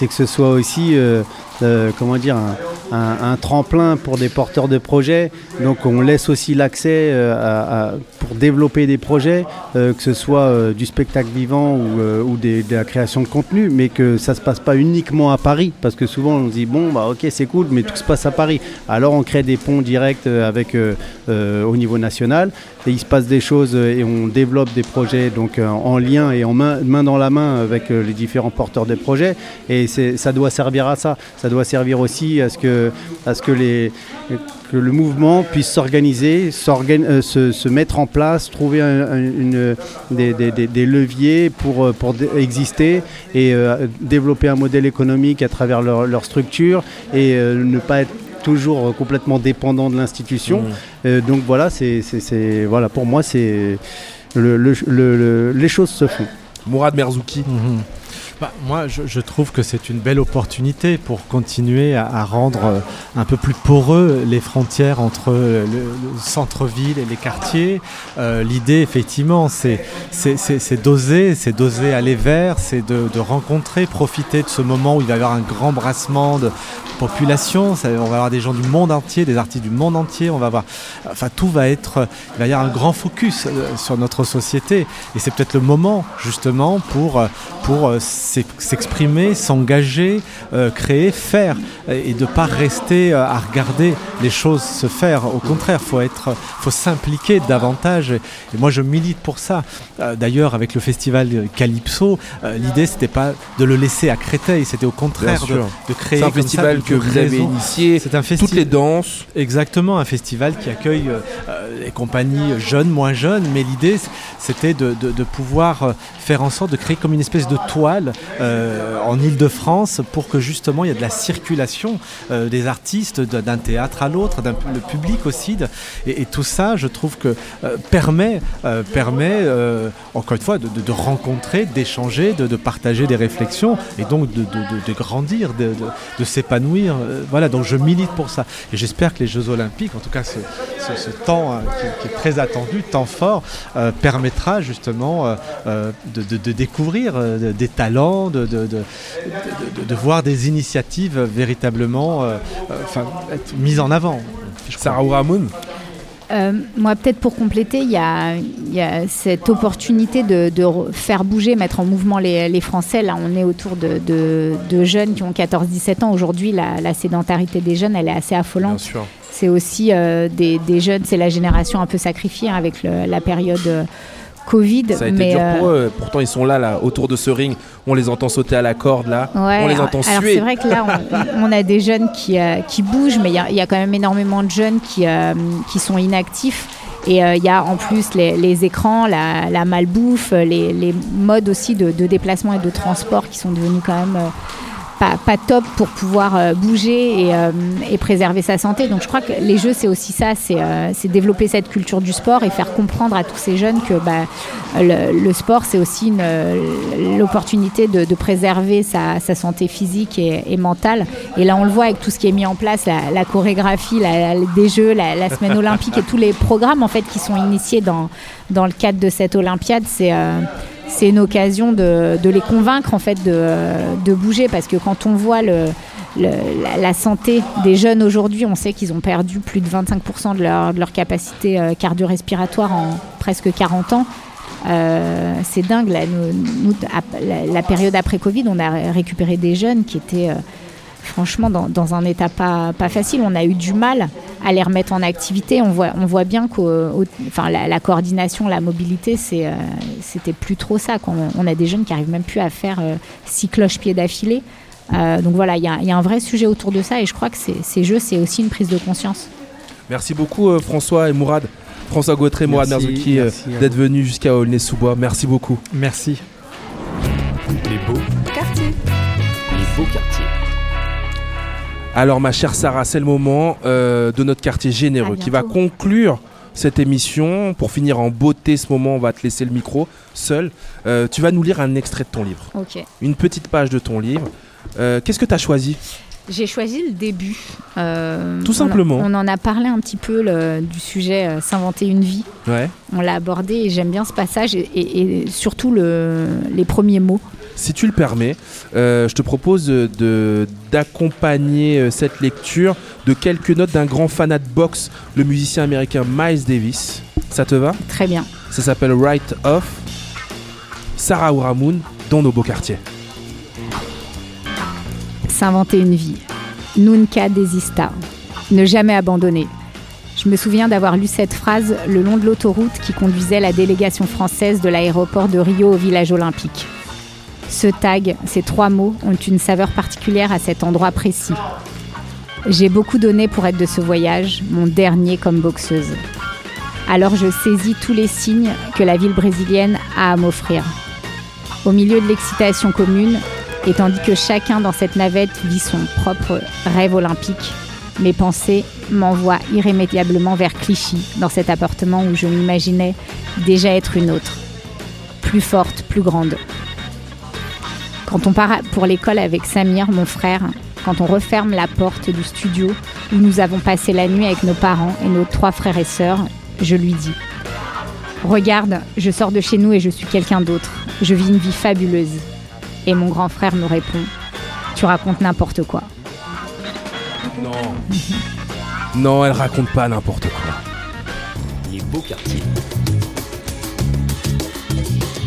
que ce soit aussi, euh, euh, comment dire, un, un- un tremplin pour des porteurs de projets. Donc, on laisse aussi l'accès euh, à- à- développer des projets, euh, que ce soit euh, du spectacle vivant ou, euh, des- de la création de contenu, mais que ça se passe pas uniquement à Paris, parce que souvent on se dit bon bah ok c'est cool, mais tout se passe à Paris. Alors on crée des ponts directs avec au niveau national, et il se passe des choses et on développe des projets donc en lien et en main, main dans la main avec les différents porteurs de projets, et ça doit servir à ça. Ça doit servir aussi à ce que à ce que les que le mouvement puisse s'organiser, s'organ- euh, se, se mettre en place, trouver un- un- une, des, des- des- des leviers pour, euh, pour exister et euh, développer un modèle économique à travers leur, leur structure et euh, ne pas être toujours complètement dépendant de l'institution. Mmh. Euh, donc voilà, c'est, c'est- c'est- voilà, pour moi, c'est le- le- le- le- les choses se font. Mourad Merzouki. Bah, moi, je, trouve que c'est une belle opportunité pour continuer à, rendre euh, un peu plus poreux les frontières entre le, le centre-ville et les quartiers. Euh, L'idée, effectivement, c'est d'oser, c'est d'oser aller vers, c'est de, rencontrer, profiter de ce moment où il va y avoir un grand brassement de population. On va avoir des gens du monde entier, des artistes du monde entier. On va avoir, enfin, tout va être, il va y avoir un grand focus euh, sur notre société. Et c'est peut-être le moment, justement, pour, pour s'exprimer, s'engager, euh, créer, faire, et de pas rester euh, à regarder les choses se faire. Au contraire, faut être, faut s'impliquer davantage. Et moi, je milite pour ça. Euh, D'ailleurs, avec le festival Calypso, euh, l'idée c'était pas de le laisser à Créteil, c'était au contraire de, de créer C'est un comme festival que vous avez réseaux. initié, C'est un toutes festival. les danses. Exactement, un festival qui accueille les compagnies jeunes, moins jeunes, mais l'idée c'était de, de- de pouvoir faire en sorte de créer comme une espèce de toile euh, en Ile-de-France pour que justement il y ait de la circulation euh, des artistes d'un théâtre à l'autre, le public aussi. et, tout ça, je trouve que euh, permet, permet encore une fois, de, rencontrer, d'échanger, de, partager des réflexions et donc de, grandir, de, s'épanouir. Voilà, donc je milite pour ça. Et j'espère que les Jeux Olympiques, en tout cas ce, temps euh, qui, est très attendu, temps fort, permettra justement de, découvrir des talents de, de, de, de- de- de voir des initiatives véritablement euh, euh, enfin, être mises en avant. Sarah Ouramoun Euh, moi, peut-être pour compléter, il y a, il y a cette opportunité de, de re- faire bouger, mettre en mouvement les, les Français. Là, on est autour de, de- de jeunes qui ont 14-17 ans. Aujourd'hui, la, la sédentarité des jeunes, elle est assez affolante. Bien sûr. C'est aussi euh, des, des jeunes, c'est la génération un peu sacrifiée hein, avec le- la période euh, Covid. Ça a été mais, dur euh, pour eux. Pourtant, ils sont là, là, autour de ce ring. On les entend sauter à la corde, là. Ouais, on les entend alors suer. c'est vrai que là, on, on a des jeunes qui, euh, qui bougent, mais il y a, il y a quand même énormément de jeunes qui, euh, qui sont inactifs. Et il y a en plus les, les écrans, la, la malbouffe, les, les modes aussi de, de déplacement et de transport qui sont devenus quand même pas, pas top pour pouvoir euh, bouger et, euh, et préserver sa santé. Donc je crois que les jeux, c'est aussi ça, c'est euh, c'est développer cette culture du sport et faire comprendre à tous ces jeunes que bah, le, le sport, c'est aussi l'opportunité de, de préserver sa, sa santé physique et, et mentale. Et là, on le voit avec tout ce qui est mis en place, la, la chorégraphie la- la- des Jeux, la, la semaine olympique et tous les programmes en fait qui sont initiés dans, dans le cadre de cette Olympiade. C'est euh, c'est une occasion de, les convaincre en fait de, bouger parce que quand on voit la, santé des jeunes aujourd'hui, on sait qu'ils ont perdu plus de 25% de leur, de leur capacité euh, cardio-respiratoire en presque 40 ans. Euh, c'est dingue, la, période après Covid, on a ré- récupéré des jeunes qui étaient euh, franchement dans, dans un état pas, pas facile. On a eu du mal à les remettre en activité. On voit, on voit bien que enfin, la, la coordination, la mobilité, c'est, euh, c'était plus trop ça. quoi. On, on a des jeunes qui arrivent même plus à faire euh, six cloches-pieds d'affilée. Euh, donc voilà, il y, a- il y a un vrai sujet autour de ça et je crois que ces, ces jeux, c'est aussi une prise de conscience. Merci beaucoup, euh, François et Mourad. François Gautret, Mourad Merzouki, euh, d'être venus jusqu'à Aulnay-sous-Bois. Merci beaucoup. Merci. Les beaux quartiers. Les beaux quartiers. Alors, ma chère Sarah, c'est le moment euh, de notre quartier généreux qui va conclure cette émission. Pour finir en beauté ce moment, on va te laisser le micro seul. Euh, tu vas nous lire un extrait de ton livre. Une petite page de ton livre. Euh, Qu'est-ce que tu as choisi? J'ai choisi le début. Euh, Tout on simplement. On, en a parlé un petit peu le- du sujet euh, s'inventer une vie. Ouais. On l'a abordé et j'aime bien ce passage et, et- et surtout le- les premiers mots. Si tu le permets, euh, je te propose de d'accompagner euh, cette lecture de quelques notes d'un grand fanat de boxe, le musicien américain Miles Davis. Ça te va? Très bien. Ça s'appelle Right Off. Sarah Ouramoun dans nos beaux quartiers. S'inventer une vie. Nunca desista. Ne jamais abandonner. Je me souviens d'avoir lu cette phrase le long de l'autoroute qui conduisait la délégation française de l'aéroport de Rio au village olympique. Ce tag, ces trois mots, ont une saveur particulière à cet endroit précis. J'ai beaucoup donné pour être de ce voyage, mon dernier comme boxeuse. Alors je saisis tous les signes que la ville brésilienne a à m'offrir. Au milieu de l'excitation commune, et tandis que chacun dans cette navette vit son propre rêve olympique, mes pensées m'envoient irrémédiablement vers Clichy, dans cet appartement où je m'imaginais déjà être une autre, plus forte, plus grande. Quand on part pour l'école avec Samir, mon frère, quand on referme la porte du studio où nous avons passé la nuit avec nos parents et nos trois frères et sœurs, je lui dis Regarde, je sors de chez nous et je suis quelqu'un d'autre. Je vis une vie fabuleuse. Et mon grand frère me répond Tu racontes n'importe quoi. Non. Non, elle raconte pas n'importe quoi. Les beaux quartiers.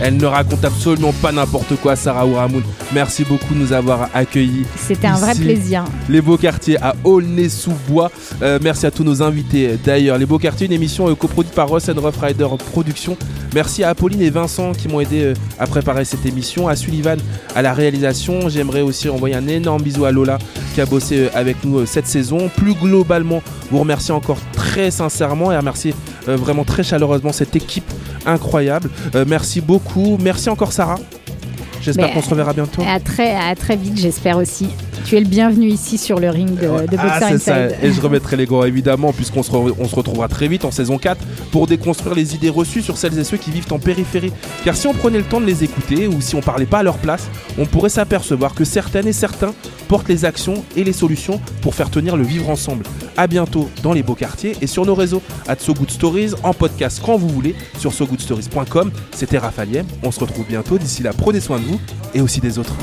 Elle ne raconte absolument pas n'importe quoi, Sarah Ouramoun. Merci beaucoup de nous avoir accueillis. C'était un vrai plaisir. Les Beaux Quartiers à Aulnay-sous-Bois. Euh, merci à tous nos invités. D'ailleurs, Les Beaux Quartiers, une émission euh, coproduite par Ross and Rough Rider Productions. Merci à Apolline et Vincent qui m'ont aidé euh, à préparer cette émission. À Sullivan à la réalisation. J'aimerais aussi envoyer un énorme bisou à Lola qui a bossé avec nous cette saison. Plus globalement, vous remercier encore très sincèrement et remercier vraiment très chaleureusement cette équipe incroyable. Euh, merci beaucoup. Merci encore Sarah. J'espère Mais- qu'on se reverra bientôt. À très, à très vite, j'espère aussi. Tu es le bienvenu ici sur le ring de, de Ah, Boxer ça. Et je remettrai les gants évidemment, puisqu'on se, re- on se retrouvera très vite en saison 4 pour déconstruire les idées reçues sur celles et ceux qui vivent en périphérie. Car si on prenait le temps de les écouter ou si on parlait pas à leur place, on pourrait s'apercevoir que certaines et certains portent les actions et les solutions pour faire tenir le vivre ensemble. À bientôt dans les beaux quartiers et sur nos réseaux. At So Good Stories, en podcast quand vous voulez, sur sogoodstories.com. C'était Raphaël. On se retrouve bientôt. D'ici là, prenez soin de vous et aussi des autres.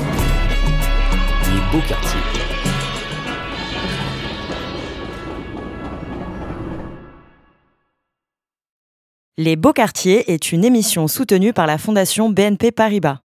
Les beaux quartiers. Est une émission soutenue par la Fondation BNP Paribas.